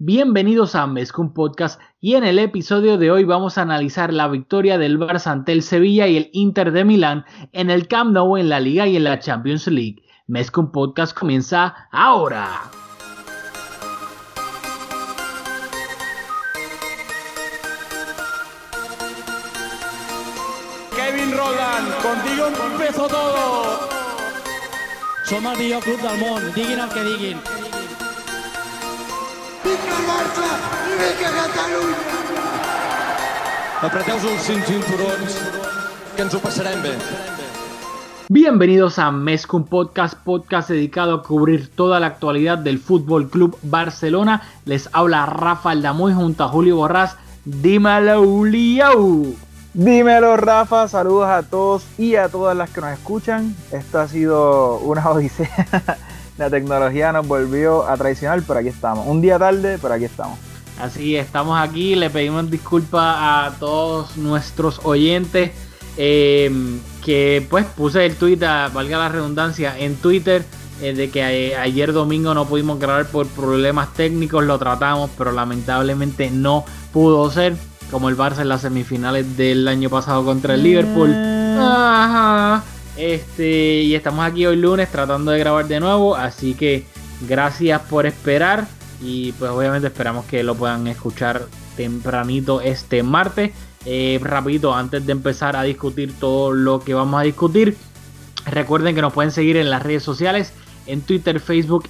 Bienvenidos a Mezcum Podcast y en el episodio de hoy vamos a analizar la victoria del Barça ante el Sevilla y el Inter de Milán en el Camp Nou en la Liga y en la Champions League. Mezcum Podcast comienza ahora. Kevin Roland, contigo empezó todo. Som el millor club del món, diguin el que diguin. Catalunya! Apreteu-vos els cinc cinturons, que ens ho passarem bé. Bienvenidos a Mezcum Podcast, podcast dedicado a cubrir toda la actualidad del Fútbol Club Barcelona. Les habla Rafa Aldamuy junto a Julio Borrás. Dímelo, Julio. Dímelo Rafa, saludos a todos y a todas las que nos escuchan. Esto ha sido una odisea. La tecnología nos volvió a traicionar, pero aquí estamos. Un día tarde, pero aquí estamos. Así estamos aquí, le pedimos disculpas a todos nuestros oyentes. eh, que pues puse el tweet, a- valga la redundancia, en Twitter eh, de que a- ayer domingo no pudimos grabar por problemas técnicos, lo tratamos, pero lamentablemente no pudo ser, como el Barça en las semifinales del año pasado contra el Liverpool. Ajá. Este, y estamos aquí hoy lunes tratando de grabar de nuevo, así que gracias por esperar y pues obviamente esperamos que lo puedan escuchar tempranito este martes. Eh, rapidito, antes de empezar a discutir todo lo que vamos a discutir, recuerden que nos pueden seguir en las redes sociales, en Twitter, Facebook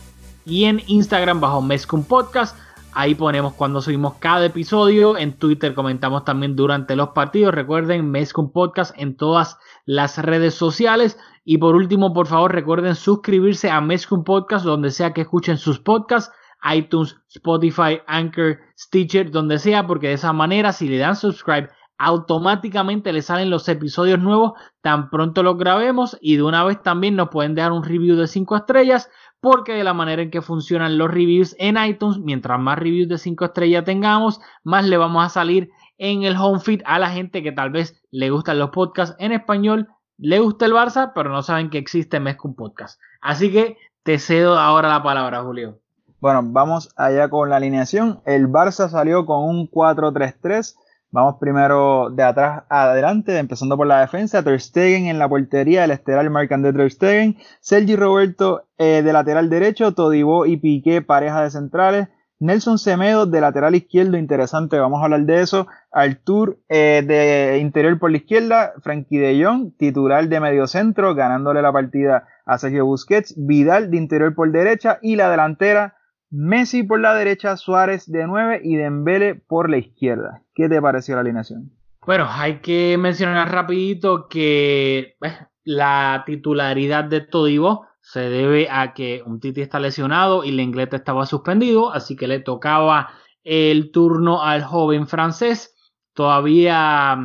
y en Instagram bajo Mezcum Podcast. Ahí ponemos cuando subimos cada episodio. En Twitter comentamos también durante los partidos. Recuerden Mezcum Podcast en todas las redes sociales. Y por último, por favor, recuerden suscribirse a Mezcum Podcast donde sea que escuchen sus podcasts. iTunes, Spotify, Anchor, Stitcher, donde sea, porque de esa manera, si le dan subscribe, automáticamente le salen los episodios nuevos tan pronto los grabemos y de una vez también nos pueden dejar un review de 5 estrellas porque de la manera en que funcionan los reviews en iTunes, mientras más reviews de 5 estrellas tengamos, más le vamos a salir en el home feed a la gente que tal vez le gustan los podcasts en español, le gusta el Barça, pero no saben que existe Mezcum Podcast. Así que te cedo ahora la palabra, Julio. Bueno, vamos allá con la alineación. El Barça salió con un 4-3-3. Vamos primero de atrás adelante, empezando por la defensa. Ter Stegen en la portería, el estelar Marc-André Ter Stegen. Sergi Roberto eh, de lateral derecho, Todibo y Piqué, pareja de centrales. Nelson Semedo de lateral izquierdo, interesante, vamos a hablar de eso. Artur eh, de interior por la izquierda, Frankie de Jong, titular de medio centro, ganándole la partida a Sergio Busquets. Vidal de interior por derecha y la delantera Messi por la derecha, Suárez de 9 y Dembele por la izquierda. ¿Qué te pareció la alineación? Bueno, hay que mencionar rapidito que eh, la titularidad de Todibo se debe a que un Titi está lesionado y Lenglet estaba suspendido, así que le tocaba el turno al joven francés. Todavía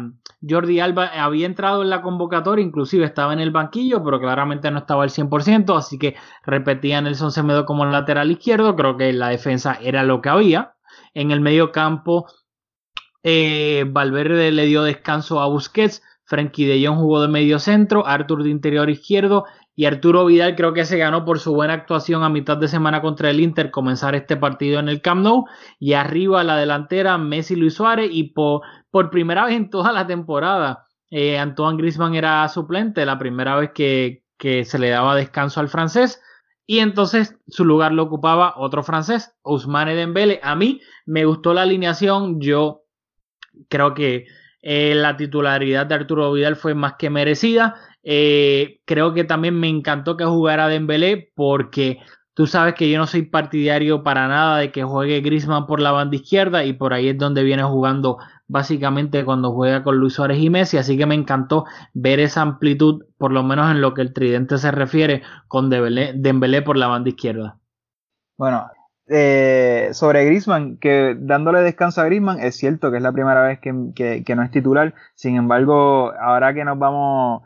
Jordi Alba había entrado en la convocatoria, inclusive estaba en el banquillo, pero claramente no estaba al 100%, así que repetía Nelson Semedo como lateral izquierdo, creo que la defensa era lo que había. En el medio campo eh, Valverde le dio descanso a Busquets, Frenkie de Jong jugó de medio centro, Artur de interior izquierdo y Arturo Vidal creo que se ganó por su buena actuación a mitad de semana contra el Inter comenzar este partido en el Camp Nou y arriba a la delantera Messi Luis Suárez y por, por primera vez en toda la temporada eh, Antoine Griezmann era suplente, la primera vez que, que se le daba descanso al francés y entonces su lugar lo ocupaba otro francés, Ousmane Dembele. A mí me gustó la alineación, yo creo que eh, la titularidad de Arturo Vidal fue más que merecida. Eh, creo que también me encantó que jugara Dembélé porque tú sabes que yo no soy partidario para nada de que juegue Griezmann por la banda izquierda y por ahí es donde viene jugando básicamente cuando juega con Luis Suárez y Messi, así que me encantó ver esa amplitud, por lo menos en lo que el tridente se refiere, con Dembélé, por la banda izquierda. Bueno, eh, sobre Griezmann, que dándole descanso a Griezmann, es cierto que es la primera vez que, no es titular, sin embargo, ahora que nos vamos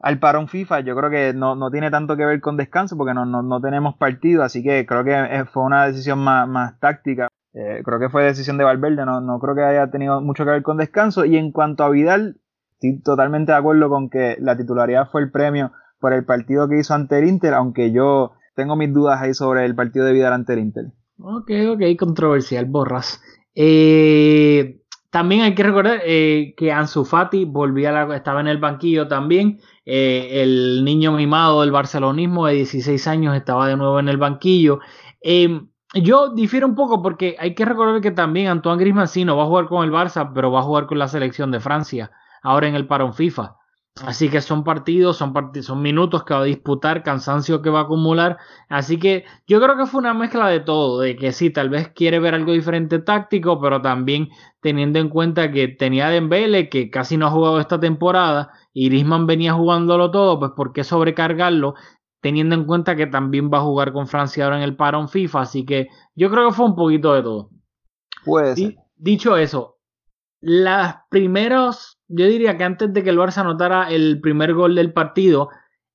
al parón FIFA, yo creo que no, tiene tanto que ver con descanso porque no, no, no tenemos partido, así que creo que eh, fue una decisión más táctica. Eh, creo que fue decisión de Valverde, no, no creo que haya tenido mucho que ver con descanso. Y en cuanto a Vidal, estoy totalmente de acuerdo con que la titularidad fue el premio por el partido que hizo ante el Inter, aunque yo tengo mis dudas ahí sobre el partido de Vidal ante el Inter. Ok, ok, controversial, borras. Eh, también hay que recordar eh, que Ansu Fati volvía la, estaba en el banquillo también. Eh, el niño mimado del barcelonismo de 16 años estaba de nuevo en el banquillo. Em, yo difiero un poco porque hay que recordar que también Antoine Griezmann sí no va a jugar con el Barça, pero va a jugar con la selección de Francia ahora en el parón FIFA. Así que son partidos, son partidos, son minutos que va a disputar, cansancio que va a acumular. Así que yo creo que fue una mezcla de todo, de que sí, tal vez quiere ver algo diferente táctico, pero también teniendo en cuenta que tenía Dembele, que casi no ha jugado esta temporada, y Griezmann venía jugándolo todo, pues ¿por qué sobrecargarlo? Teniendo en cuenta que también va a jugar con Francia ahora en el parón FIFA, así que yo creo que fue un poquito de todo. Pues. Dicho eso, las primeros yo diría que antes de que el Barça anotara el primer gol del partido,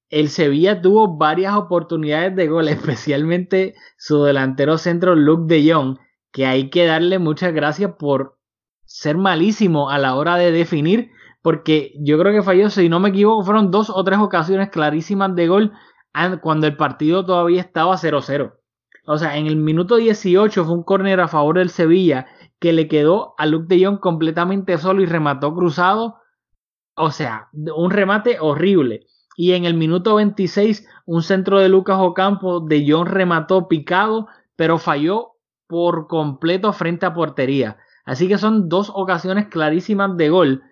el Sevilla tuvo varias oportunidades de gol, especialmente su delantero centro Luke de Jong, que hay que darle muchas gracias por ser malísimo a la hora de definir, porque yo creo que falló, si no me equivoco, fueron dos o tres ocasiones clarísimas de gol cuando el partido todavía estaba 0-0. O sea, en el minuto 18 fue un córner a favor del Sevilla que le quedó a Luke de Jong completamente solo y remató cruzado. O sea, un remate horrible. Y en el minuto 26, un centro de Lucas Ocampo, de Jong remató picado, pero falló por completo frente a portería. Así que son dos ocasiones clarísimas de gol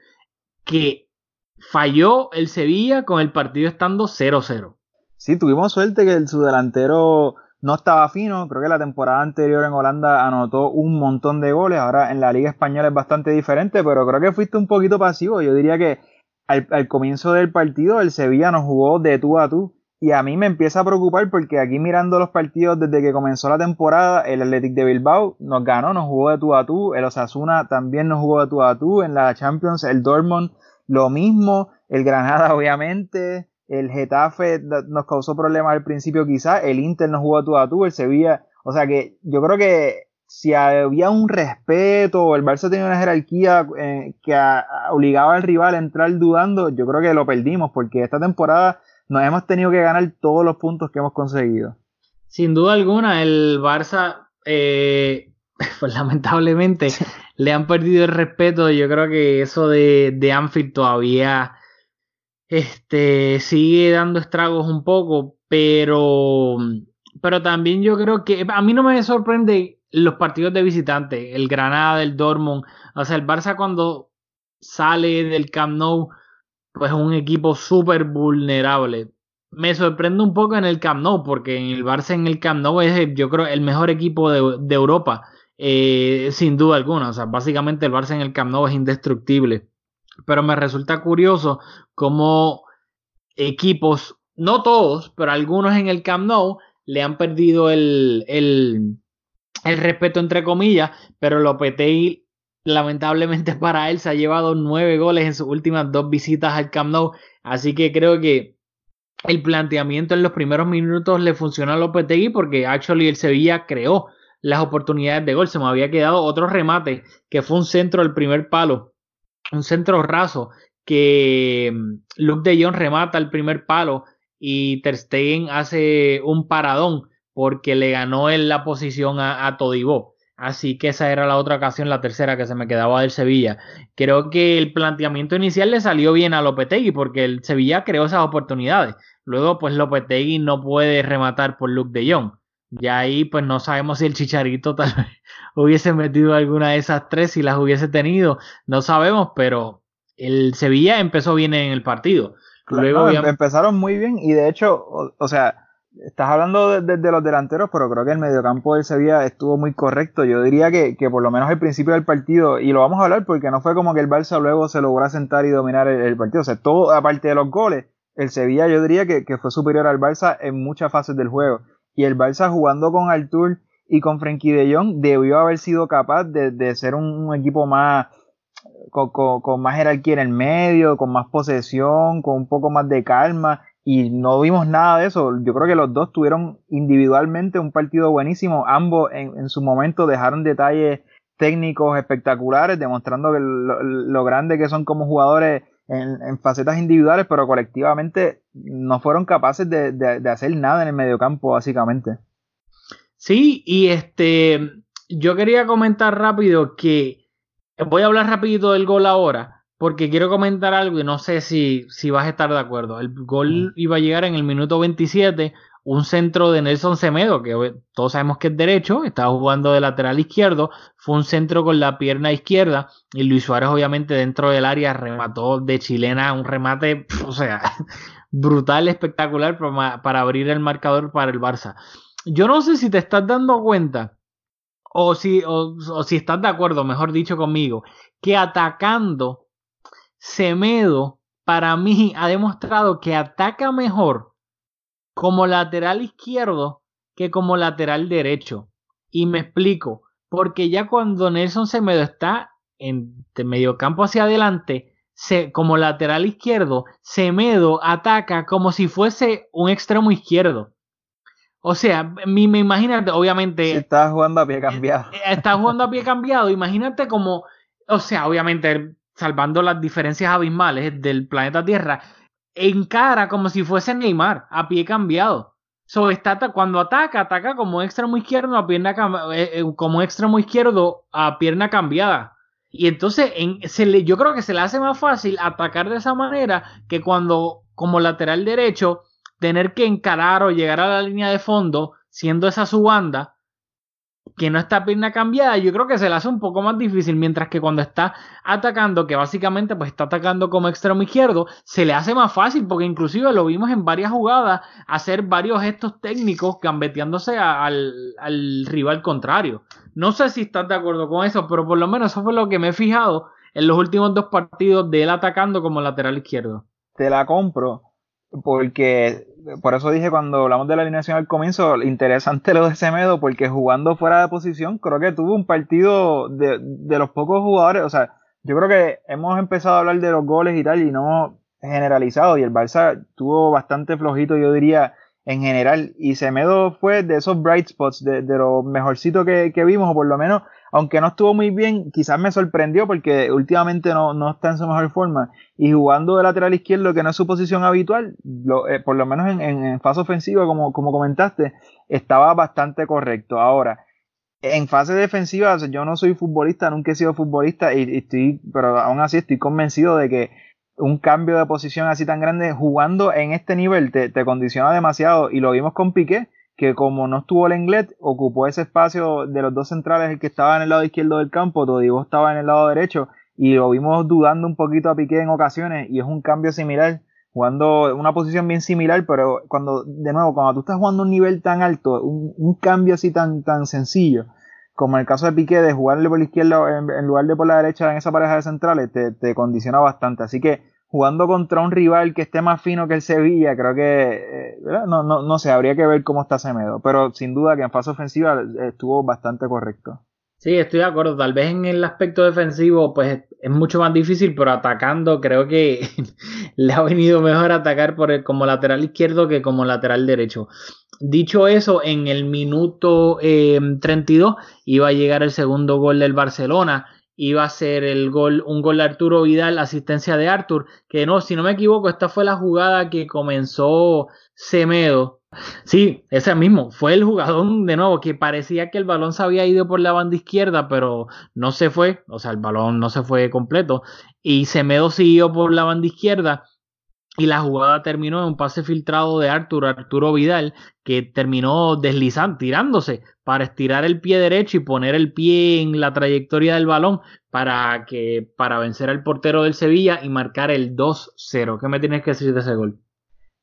que falló el Sevilla con el partido estando 0-0. Sí, tuvimos suerte que el, su delantero no estaba fino, creo que la temporada anterior en Holanda anotó un montón de goles, ahora en la Liga Española es bastante diferente, pero creo que fuiste un poquito pasivo, yo diría que al, comienzo del partido el Sevilla nos jugó de tú a tú. Y a mí me empieza a preocupar porque aquí mirando los partidos desde que comenzó la temporada, el Athletic de Bilbao nos ganó, nos jugó de tú a tú, el Osasuna también nos jugó de tú a tú, en la Champions. El Dortmund lo mismo, el Granada obviamente, el Getafe nos causó problemas al principio quizás, el Inter no jugó a tú a tú, el Sevilla, o sea que yo creo que si había un respeto, el Barça tenía una jerarquía eh, que obligaba al rival a entrar dudando, yo creo que lo perdimos porque esta temporada nos hemos tenido que ganar todos los puntos que hemos conseguido. Sin duda alguna, el Barça, eh, pues lamentablemente, le han perdido el respeto. Yo creo que eso de, de Anfield todavía este, sigue dando estragos un poco, pero, pero también yo creo que a mí no me sorprende los partidos de visitante, el Granada, el Dortmund, o sea, el Barça cuando sale del Camp Nou, pues es un equipo súper vulnerable. Me sorprende un poco en el Camp Nou, porque en el Barça en el Camp Nou es, yo creo, el mejor equipo de, de Europa, eh, sin duda alguna. O sea, básicamente el Barça en el Camp Nou es indestructible pero me resulta curioso cómo equipos, no todos, pero algunos en el Camp Nou le han perdido el, el, el respeto entre comillas, pero Lopetegui lamentablemente para él se ha llevado nueve goles en sus últimas dos visitas al Camp Nou, así que creo que el planteamiento en los primeros minutos le funcionó a Lopetegui porque actually el Sevilla creó las oportunidades de gol, se me había quedado otro remate que fue un centro del primer palo un centro raso que mm, Luke de Jong remata el primer palo y Ter Stegen hace un paradón porque le ganó en la posición a, a Todibó. Así que esa era la otra ocasión, la tercera que se me quedaba del Sevilla. Creo que el planteamiento inicial le salió bien a Lopetegui porque el Sevilla creó esas oportunidades. Luego, pues Lopetegui no puede rematar por Luke de Jong. Ya ahí, pues no sabemos si el Chicharito tal vez hubiese metido alguna de esas tres, si las hubiese tenido, no sabemos, pero el Sevilla empezó bien en el partido. Luego em, empezaron muy bien y de hecho, o, sea, estás hablando de, los delanteros, pero creo que el mediocampo del Sevilla estuvo muy correcto. Yo diría que, por lo menos al principio del partido, y lo vamos a hablar porque no fue como que el Barça luego se logró sentar y dominar el, partido. O sea, todo, aparte de los goles, el Sevilla yo diría que, que, fue superior al Barça en muchas fases del juego. Y el Barça jugando con Artur y con Frenkie de Jong debió haber sido capaz de, ser un, equipo más con, más jerarquía en el medio, con más posesión, con un poco más de calma y no vimos nada de eso. Yo creo que los dos tuvieron individualmente un partido buenísimo, ambos en, su momento dejaron detalles técnicos espectaculares, demostrando que lo, lo grande que son como jugadores en, facetas individuales, pero colectivamente no fueron capaces de, de hacer nada en el mediocampo, básicamente. Sí, y este, yo quería comentar rápido que voy a hablar rapidito del gol ahora, porque quiero comentar algo y no sé si, si vas a estar de acuerdo. El gol iba a llegar en el minuto 27, un centro de Nelson Semedo, que todos sabemos que es derecho, estaba jugando de lateral izquierdo, fue un centro con la pierna izquierda y Luis Suárez obviamente dentro del área remató de chilena un remate, o sea, brutal, espectacular para, para abrir el marcador para el Barça. Yo no sé si te estás dando cuenta o si, o, si estás de acuerdo, mejor dicho conmigo, que atacando Semedo para mí ha demostrado que ataca mejor como lateral izquierdo que como lateral derecho. Y me explico, porque ya cuando Nelson Semedo está en medio campo hacia adelante, se, como lateral izquierdo, Semedo ataca como si fuese un extremo izquierdo. O sea, me, imagínate, obviamente. Si estás jugando a pie cambiado. Estás jugando a pie cambiado. Imagínate como. O sea, obviamente, salvando las diferencias abismales del planeta Tierra, encara como si fuese Neymar, a pie cambiado. So, está, cuando ataca, ataca como extremo izquierdo a pierna eh, eh, como extremo izquierdo a pierna cambiada. Y entonces yo creo que se le hace más fácil atacar de esa manera que cuando como lateral derecho tener que encarar o llegar a la línea de fondo siendo esa su banda que no está pierna cambiada, yo creo que se le hace un poco más difícil, mientras que cuando está atacando, que básicamente pues está atacando como extremo izquierdo, se le hace más fácil, porque inclusive lo vimos en varias jugadas hacer varios gestos técnicos gambeteándose al, al rival contrario. No sé si estás de acuerdo con eso, pero por lo menos eso fue lo que me he fijado en los últimos dos partidos de él atacando como lateral izquierdo. Te la compro, porque por eso dije cuando hablamos de la alineación al comienzo, interesante lo de Semedo, porque jugando fuera de posición, creo que tuvo un partido de, de los pocos jugadores, o sea, yo creo que hemos empezado a hablar de los goles y tal, y no generalizado, y el Barça tuvo bastante flojito, yo diría, en general, y Semedo fue de esos bright spots, de, de lo mejorcito que, que vimos, o por lo menos aunque no estuvo muy bien, quizás me sorprendió porque últimamente no, no está en su mejor forma. Y jugando de lateral izquierdo, que no es su posición habitual, eh, por lo menos en, en, fase ofensiva, como, como comentaste, estaba bastante correcto. Ahora, en fase defensiva, yo no soy futbolista, nunca he sido futbolista, y, estoy, pero aún así estoy convencido de que un cambio de posición así tan grande jugando en este nivel te, te condiciona demasiado. Y lo vimos con Piqué que como no estuvo el Lenglet, ocupó ese espacio de los dos centrales, el que estaba en el lado izquierdo del campo, Todibo estaba en el lado derecho, y lo vimos dudando un poquito a Piqué en ocasiones, y es un cambio similar, jugando una posición bien similar, pero cuando, de nuevo, cuando tú estás jugando un nivel tan alto, un, cambio así tan, tan sencillo, como en el caso de Piqué, de jugarle por la izquierda en, lugar de por la derecha en esa pareja de centrales, te, te condiciona bastante. Así que jugando contra un rival que esté más fino que el Sevilla, creo que, eh, no, no, no sé, habría que ver cómo está Semedo, pero sin duda que en fase ofensiva estuvo bastante correcto. Sí, estoy de acuerdo. Tal vez en el aspecto defensivo, pues es mucho más difícil, pero atacando creo que le ha venido mejor atacar por el, como lateral izquierdo que como lateral derecho. Dicho eso, en el minuto 32 eh, iba a llegar el segundo gol del Barcelona iba a ser el gol, un gol de Arturo Vidal, asistencia de Artur, que no, si no me equivoco, esta fue la jugada que comenzó Semedo. Sí, ese mismo, fue el jugador de nuevo que parecía que el balón se había ido por la banda izquierda, pero no se fue, o sea, el balón no se fue completo, y Semedo siguió por la banda izquierda y la jugada terminó en un pase filtrado de Arturo, Arturo Vidal, que terminó deslizando, tirándose para estirar el pie derecho y poner el pie en la trayectoria del balón para que para vencer al portero del Sevilla y marcar el 2-0. ¿Qué me tienes que decir de ese gol?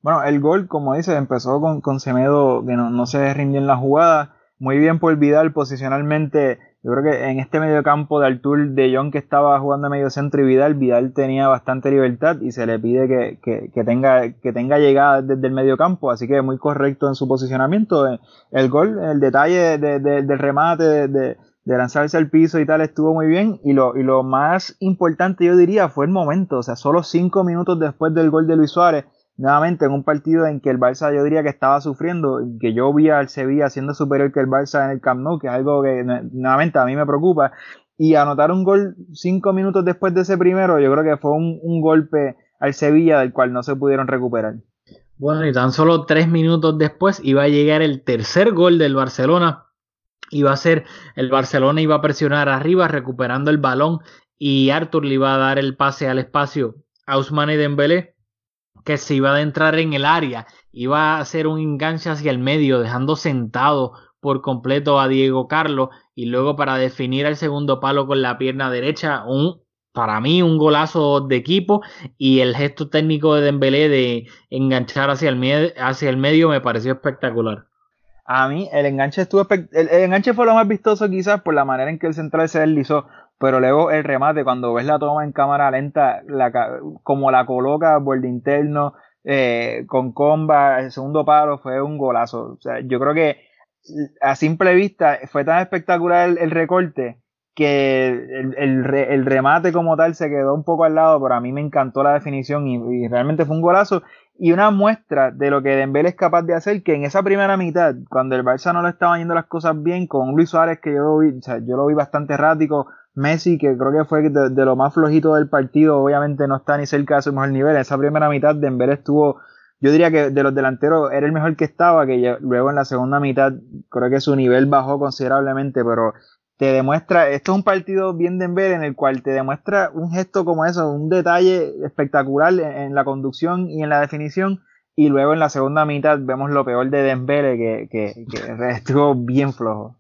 Bueno, el gol, como dices, empezó con, con Semedo, que no, no se rindió en la jugada. Muy bien por Vidal posicionalmente yo creo que en este medio campo de Artur de Jong que estaba jugando a medio centro y Vidal, Vidal tenía bastante libertad y se le pide que, que, tenga, que tenga llegada desde el medio campo, así que muy correcto en su posicionamiento. El gol, el detalle de, del remate, de, lanzarse al piso y tal, estuvo muy bien. Y lo, y lo más importante, yo diría, fue el momento. O sea, solo cinco minutos después del gol de Luis Suárez, nuevamente en un partido en que el Barça yo diría que estaba sufriendo, que yo vi al Sevilla siendo superior que el Barça en el Camp Nou, que es algo que nuevamente a mí me preocupa, y anotar un gol cinco minutos después de ese primero, yo creo que fue un, golpe al Sevilla del cual no se pudieron recuperar. Bueno, y tan solo tres minutos después iba a llegar el tercer gol del Barcelona, iba a ser el Barcelona iba a presionar arriba recuperando el balón y Arthur le iba a dar el pase al espacio a Ousmane Dembélé que se iba a adentrar en el área, iba a hacer un enganche hacia el medio dejando sentado por completo a Diego Carlos y luego para definir el segundo palo con la pierna derecha, un para mí un golazo de equipo y el gesto técnico de Dembélé de enganchar hacia el, hacia el medio me pareció espectacular. A mí el enganche estuvo el, enganche fue lo más vistoso quizás por la manera en que el central se deslizó, pero luego el remate cuando ves la toma en cámara lenta, como la coloca borde interno eh, con comba, el segundo palo fue un golazo. O sea, yo creo que a simple vista fue tan espectacular el recorte que el, el, remate como tal se quedó un poco al lado, pero a mí me encantó la definición y, realmente fue un golazo y una muestra de lo que Dembélé es capaz de hacer, que en esa primera mitad, cuando el Barça no le estaban yendo las cosas bien, con Luis Suárez que yo lo vi, o sea, yo lo vi bastante errático, Messi que creo que fue de, lo más flojito del partido, obviamente no está ni cerca de su mejor nivel, en esa primera mitad Dembélé estuvo yo diría que de los delanteros era el mejor que estaba, que luego en la segunda mitad creo que su nivel bajó considerablemente, pero te demuestra, esto es un partido bien de ver en el cual te demuestra un gesto como eso, un detalle espectacular en, la conducción y en la definición, y luego en la segunda mitad vemos lo peor de Dembele que, que, que estuvo bien flojo.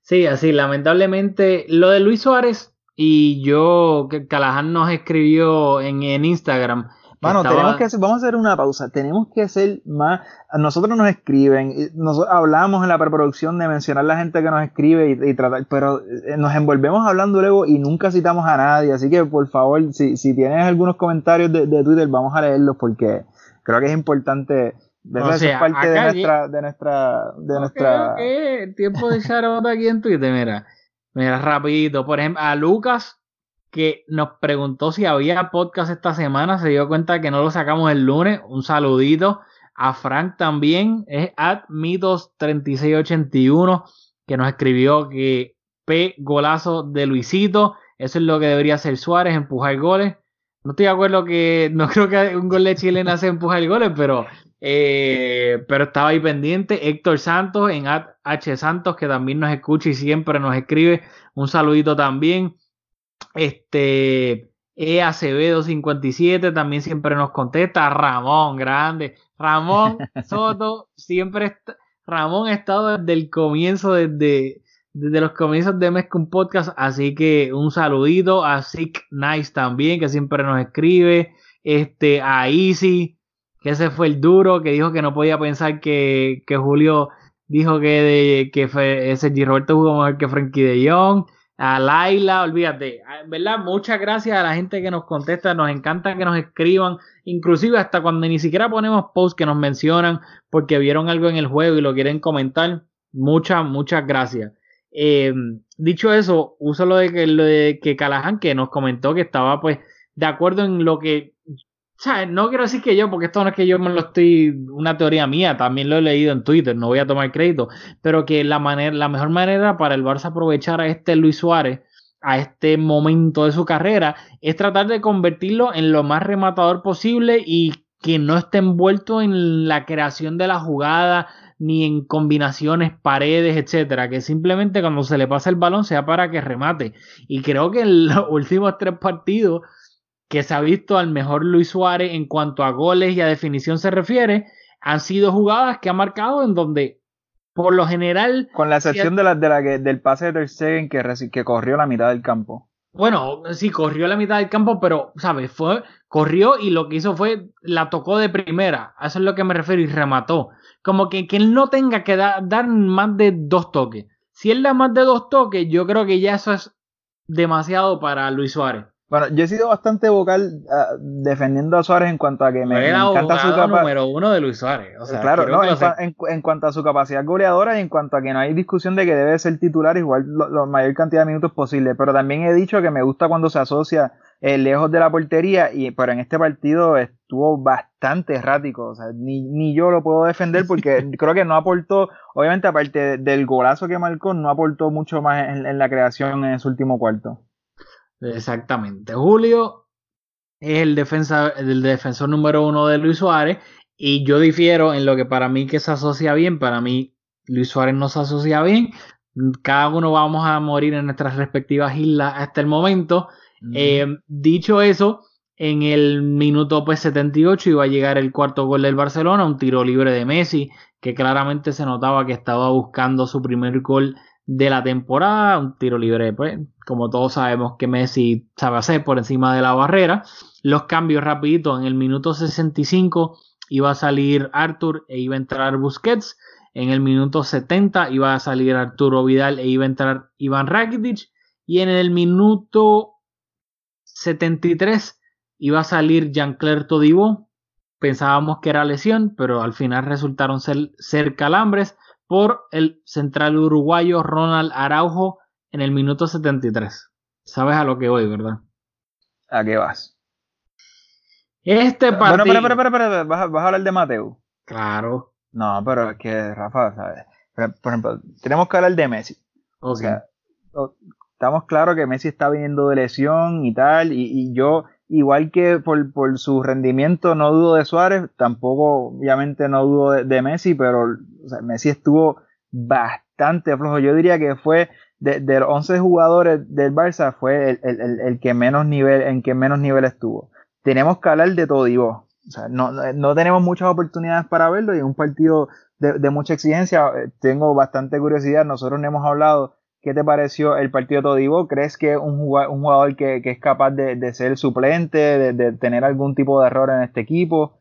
Sí, así, lamentablemente, lo de Luis Suárez y yo, que Callahan nos escribió en, en Instagram, bueno, tenemos que hacer, vamos a hacer una pausa. Tenemos que hacer más. Nosotros nos escriben, nos hablamos en la preproducción de mencionar la gente que nos escribe y, tratar, pero eh, nos envolvemos hablando luego y nunca citamos a nadie. Así que por favor, si, si tienes algunos comentarios de, Twitter, vamos a leerlos porque creo que es importante. O sea, es parte de nuestra, de nuestra, de nuestra. Tiempo de echar aquí en Twitter, mira. Mira, rapidito. Por ejemplo, a Lucas que nos preguntó si había podcast esta semana, se dio cuenta que no lo sacamos el lunes. Un saludito a Frank también, es at mitos3681, que nos escribió que P golazo de Luisito, eso es lo que debería hacer Suárez, empujar goles. No estoy de acuerdo que, no creo que un gol de Chile nace empujar goles, pero, eh, pero estaba ahí pendiente. Héctor Santos en H Santos, que también nos escucha y siempre nos escribe. Un saludito también. Este, E Acevedo 57 también siempre nos contesta. Ramón, grande. Ramón Soto siempre está. Ramón ha estado desde el comienzo, desde, desde los comienzos de Mes con Podcast. Así que un saludito a Sick Nice también, que siempre nos escribe. Este, a Easy, que ese fue el duro, que dijo que no podía pensar que, que Julio dijo que, de, que fue, ese G. Roberto jugó mejor que Frankie de Jong a Laila, olvídate, ¿verdad? Muchas gracias a la gente que nos contesta, nos encanta que nos escriban, inclusive hasta cuando ni siquiera ponemos posts que nos mencionan porque vieron algo en el juego y lo quieren comentar, muchas, muchas gracias. Eh, dicho eso, uso lo de que, lo de que que nos comentó que estaba pues de acuerdo en lo que no quiero decir que yo, porque esto no es que yo me lo estoy, una teoría mía, también lo he leído en Twitter, no voy a tomar crédito, pero que la, manera, la mejor manera para el Barça aprovechar a este Luis Suárez, a este momento de su carrera, es tratar de convertirlo en lo más rematador posible y que no esté envuelto en la creación de la jugada, ni en combinaciones, paredes, etcétera, que simplemente cuando se le pasa el balón sea para que remate. Y creo que en los últimos tres partidos que se ha visto al mejor Luis Suárez en cuanto a goles y a definición se refiere, han sido jugadas que ha marcado en donde por lo general... Con la excepción de la, de la del pase de Ter Stegen que, que corrió la mitad del campo. Bueno, sí, corrió la mitad del campo, pero, ¿sabes? Fue, corrió y lo que hizo fue, la tocó de primera. A eso es lo que me refiero y remató. Como que, que él no tenga que dar más de dos toques. Si él da más de dos toques, yo creo que ya eso es demasiado para Luis Suárez. Bueno, yo he sido bastante vocal ah, defendiendo a Suárez en cuanto a que me, encanta su capacidad. número uno de Luis Suárez. claro, no, en, cuanto a su capacidad goleadora y en cuanto a que no hay discusión de que debe ser titular igual la mayor cantidad de minutos posible. Pero también he dicho que me gusta cuando se asocia eh, lejos de la portería, y pero en este partido estuvo bastante errático. O sea, ni, ni yo lo puedo defender porque creo que no aportó, obviamente, aparte del golazo que marcó, no aportó mucho más en la creación en su último cuarto. Exactamente. Julio es el, defensa, el defensor número uno de Luis Suárez y yo difiero en lo que para mí que se asocia bien, para mí Luis Suárez no se asocia bien, cada uno vamos a morir en nuestras respectivas islas hasta el momento. Eh, dicho eso, en el minuto pues 78 iba a llegar el cuarto gol del Barcelona, un tiro libre de Messi, que claramente se notaba que estaba buscando su primer gol de la temporada, un tiro libre, pues, como todos sabemos que Messi sabe hacer por encima de la barrera. Los cambios rapiditos, en el minuto 65 iba a salir Arthur e iba a entrar Busquets. En el minuto 70 iba a salir Arturo Vidal e iba a entrar Iván Rakitic. Y en el minuto 73 iba a salir Jean-Claire Todibo. Pensábamos que era lesión, pero al final resultaron ser, calambres por el central uruguayo Ronald Araujo en el minuto 73. Sabes a lo que voy, ¿verdad? ¿A qué vas? Este partido. Bueno, espera, espera, espera, ¿Vas, a hablar de Mateo. Claro. No, pero es que, Rafa, ¿sabes? Por ejemplo, tenemos que hablar de Messi. O sea, estamos claros que Messi está viniendo de lesión y tal, y, yo, igual que por, su rendimiento, no dudo de Suárez, tampoco, obviamente, no dudo de, Messi, pero Messi estuvo bastante flojo. Yo diría que fue de, los 11 jugadores del Barça, fue el, que menos nivel, en que menos nivel estuvo. Tenemos que hablar de todo, digo. O sea, no, no, tenemos muchas oportunidades para verlo y un partido de, mucha exigencia. Eh, tengo bastante curiosidad. Nosotros no hemos hablado. ¿Qué te pareció el partido de Todibo? ¿Crees que un jugador, un jugador que, es capaz de, ser suplente, de, tener algún tipo de error en este equipo?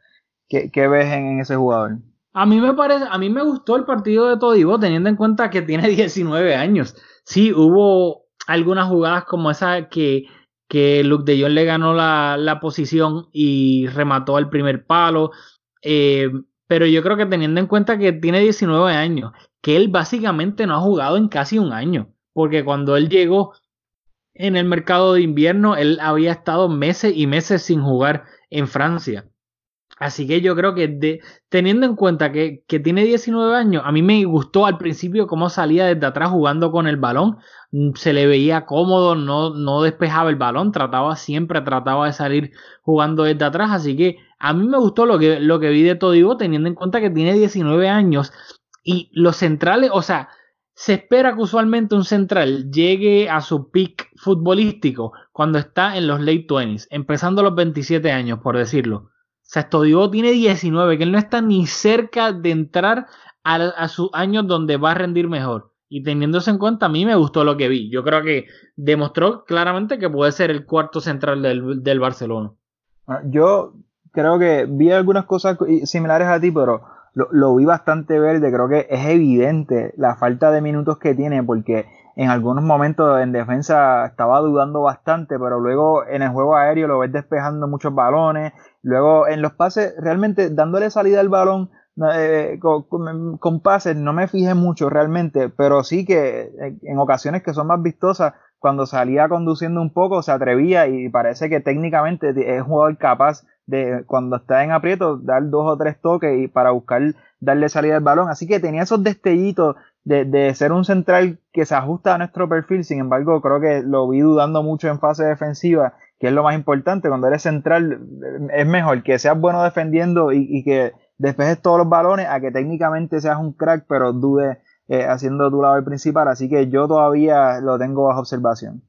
¿Qué, ves en, ese jugador? A mí me parece, a mí me gustó el partido de Todibo teniendo en cuenta que tiene 19 años. Sí, hubo algunas jugadas como esa que que de Jong le ganó la, posición y remató al primer palo. Eh, pero yo creo que teniendo en cuenta que tiene 19 años, que él básicamente no ha jugado en casi un año, porque cuando él llegó en el mercado de invierno, él había estado meses y meses sin jugar en Francia. Así que yo creo que teniendo en cuenta que, que, tiene 19 años, a mí me gustó al principio cómo salía desde atrás jugando con el balón. Mm, se le veía cómodo, no, no despejaba el balón, trataba siempre, trataba de salir jugando desde atrás. Así que a mí me gustó lo que, lo que vi de Todibo, teniendo en cuenta que tiene 19 años. Y los centrales, o sea, se espera que usualmente un central llegue a su peak futbolístico cuando está en los late 20s, empezando los 27 años, por decirlo. O sea, Todibo tiene 19, que él no está ni cerca de entrar a, a sus años donde va a rendir mejor. Y teniéndose en cuenta, a mí me gustó lo que vi. Yo creo que demostró claramente que puede ser el cuarto central del, Barcelona. Yo creo que vi algunas cosas similares a ti, pero lo, vi bastante verde. Creo que es evidente la falta de minutos que tiene, porque en algunos momentos en defensa estaba dudando bastante, pero luego en el juego aéreo lo ves despejando muchos balones. Luego en los pases, realmente dándole salida al balón eh, con, pases no me fijé mucho realmente, pero sí que en ocasiones que son más vistosas, cuando salía conduciendo un poco se atrevía y parece que técnicamente es un jugador capaz de cuando está en aprieto dar dos o tres toques y para buscar darle salida al balón. Así que tenía esos destellitos de, de, ser un central que se ajusta a nuestro perfil. Sin embargo, creo que lo vi dudando mucho en fase defensiva, que es lo más importante. Cuando eres central, es mejor que seas bueno defendiendo y que despejes todos los balones a que técnicamente seas un crack, pero dude eh, haciendo tu lado el principal. Así que yo todavía lo tengo bajo observación.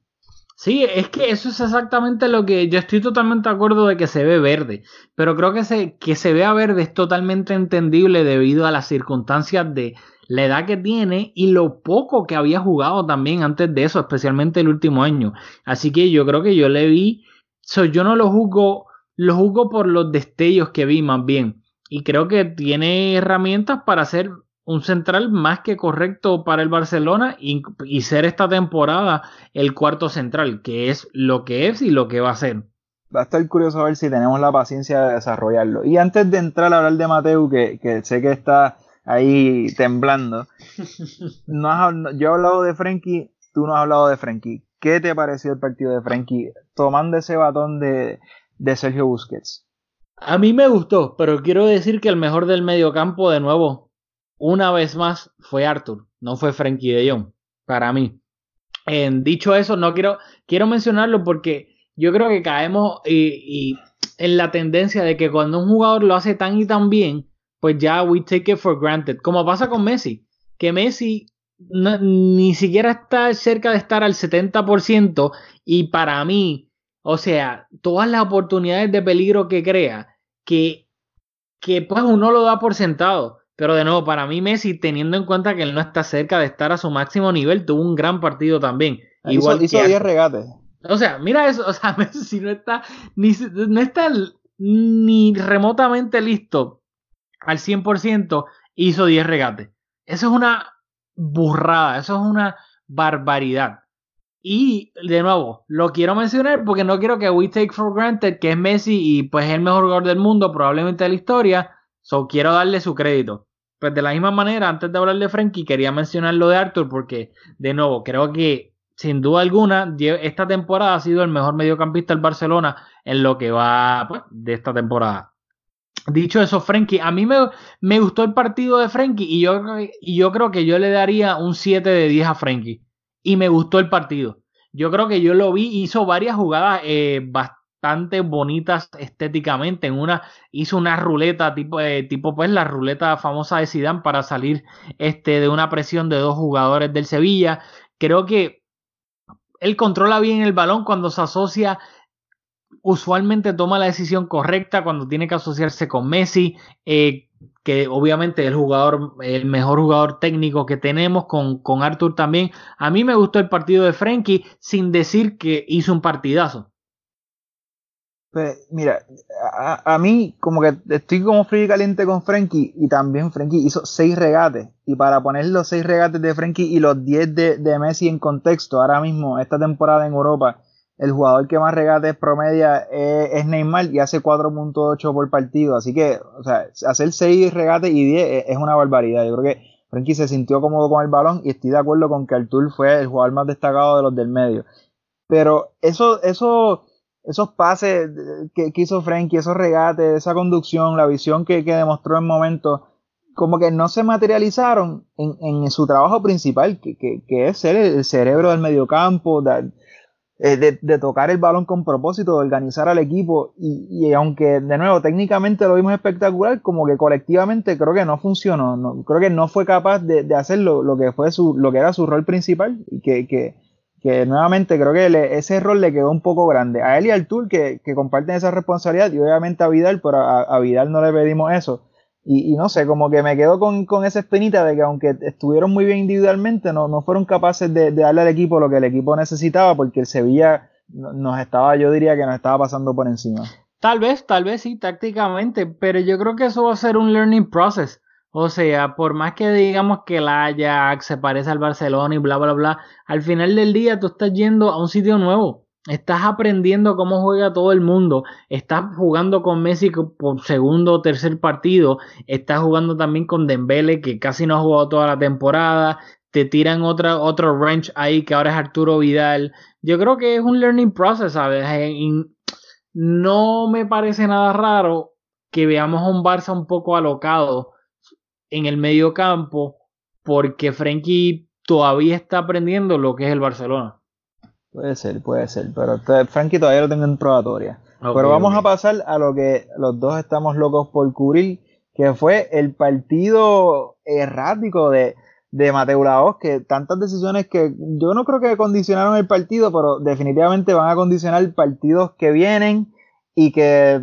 Sí, es que eso es exactamente lo que yo estoy totalmente de acuerdo de que se ve verde, pero creo que se, que se vea verde es totalmente entendible debido a las circunstancias de la edad que tiene y lo poco que había jugado también antes de eso, especialmente el último año. Así que yo creo que yo le vi, yo no lo juzgo, lo juzgo por los destellos que vi más bien y creo que tiene herramientas para ser un central más que correcto para el Barcelona y, ser esta temporada el cuarto central, que es lo que es y lo que va a ser. Va a estar curioso a ver si tenemos la paciencia de desarrollarlo. Y antes de entrar a hablar de Mateu, que, sé que está ahí temblando, no yo he hablado de Frenkie, tú no has hablado de Frenkie. ¿Qué te pareció el partido de Frenkie tomando ese batón de, de Sergio Busquets? A mí me gustó, pero quiero decir que el mejor del mediocampo, de nuevo, una vez más, fue Arthur, no fue Frankie de Jong, para mí. En dicho eso, no quiero, quiero mencionarlo porque yo creo que caemos y, en la tendencia de que cuando un jugador lo hace tan y tan bien, pues ya we take it for granted. Como pasa con Messi, que Messi ni siquiera está cerca de estar al 70% y para mí, o sea, todas las oportunidades de peligro que crea, que, que pues uno lo da por sentado. Pero de nuevo, para mí Messi, teniendo en cuenta que él no está cerca de estar a su máximo nivel, tuvo un gran partido también. Igual hizo, 10 regates. O sea, mira eso, o sea, Messi no está ni, no está ni remotamente listo al 100%, hizo 10 regates. Eso es una burrada, eso es una barbaridad. Y de nuevo, lo quiero mencionar porque no quiero que we take for granted que es Messi y pues es el mejor jugador del mundo, probablemente de la historia. So quiero darle su crédito. Pues de la misma manera, antes de hablar de Frankie, quería mencionar lo de Arthur porque, de nuevo, creo que sin duda alguna, esta temporada ha sido el mejor mediocampista del Barcelona en lo que va pues, de esta temporada. Dicho eso, Frenkie, a mí me, me, gustó el partido de Frenkie y yo, y yo creo que yo le daría un 7 de 10 a Frenkie. Y me gustó el partido. Yo creo que yo lo vi, hizo varias jugadas eh, bastante bonitas estéticamente. En una hizo una ruleta tipo, eh, tipo pues la ruleta famosa de Zidane para salir este, de una presión de dos jugadores del Sevilla. Creo que él controla bien el balón cuando se asocia usualmente toma la decisión correcta cuando tiene que asociarse con Messi, eh, que obviamente es el jugador, el mejor jugador técnico que tenemos, con, con Arthur también. A mí me gustó el partido de Frenkie, sin decir que hizo un partidazo. Pues, mira, a, mí como que estoy como frío y caliente con Frenkie y también Frenkie hizo seis regates y para poner los seis regates de Frenkie y los 10 de, de Messi en contexto, ahora mismo esta temporada en Europa el jugador que más regates promedia es, Neymar y hace 4.8 por partido. Así que, o sea, hacer 6 regates y 10 es, una barbaridad. Yo creo que Frenkie se sintió cómodo con el balón y estoy de acuerdo con que Artur fue el jugador más destacado de los del medio. Pero eso, eso, esos pases que, hizo Frenkie, esos regates, esa conducción, la visión que, demostró en momentos, como que no se materializaron en, su trabajo principal, que, es ser el cerebro del mediocampo, eh, de, tocar el balón con propósito, de organizar al equipo y, aunque de nuevo técnicamente lo vimos espectacular, como que colectivamente creo que no funcionó, no, creo que no fue capaz de, hacer lo, que fue su, lo que era su rol principal y que, que, que nuevamente creo que ese rol le quedó un poco grande. A él y al Tour que, que comparten esa responsabilidad y obviamente a Vidal, pero a Vidal no le pedimos eso y, no sé, como que me quedo con, esa espinita de que aunque estuvieron muy bien individualmente, no, no fueron capaces de, darle al equipo lo que el equipo necesitaba, porque el Sevilla nos estaba, yo diría que nos estaba pasando por encima. Tal vez, tal vez sí, tácticamente, pero yo creo que eso va a ser un learning process. O sea, por más que digamos que el Ajax se parece al Barcelona y bla, bla, bla, al final del día tú estás yendo a un sitio nuevo Estás aprendiendo cómo juega todo el mundo. Estás jugando con Messi por segundo o tercer partido. Estás jugando también con Dembele, que casi no ha jugado toda la temporada. Te tiran otra, otro wrench ahí, que ahora es Arturo Vidal. Yo creo que es un learning process, ¿sabes? Y no me parece nada raro que veamos a un Barça un poco alocado en el medio campo, porque Frenkie todavía está aprendiendo lo que es el Barcelona. Puede ser, puede ser, pero Frankie todavía lo tengo en probatoria. pero vamos a pasar a lo que los dos estamos locos por cubrir, que fue el partido errático de, de Mateo Laos, que tantas decisiones que yo no creo que condicionaron el partido, pero definitivamente van a condicionar partidos que vienen y que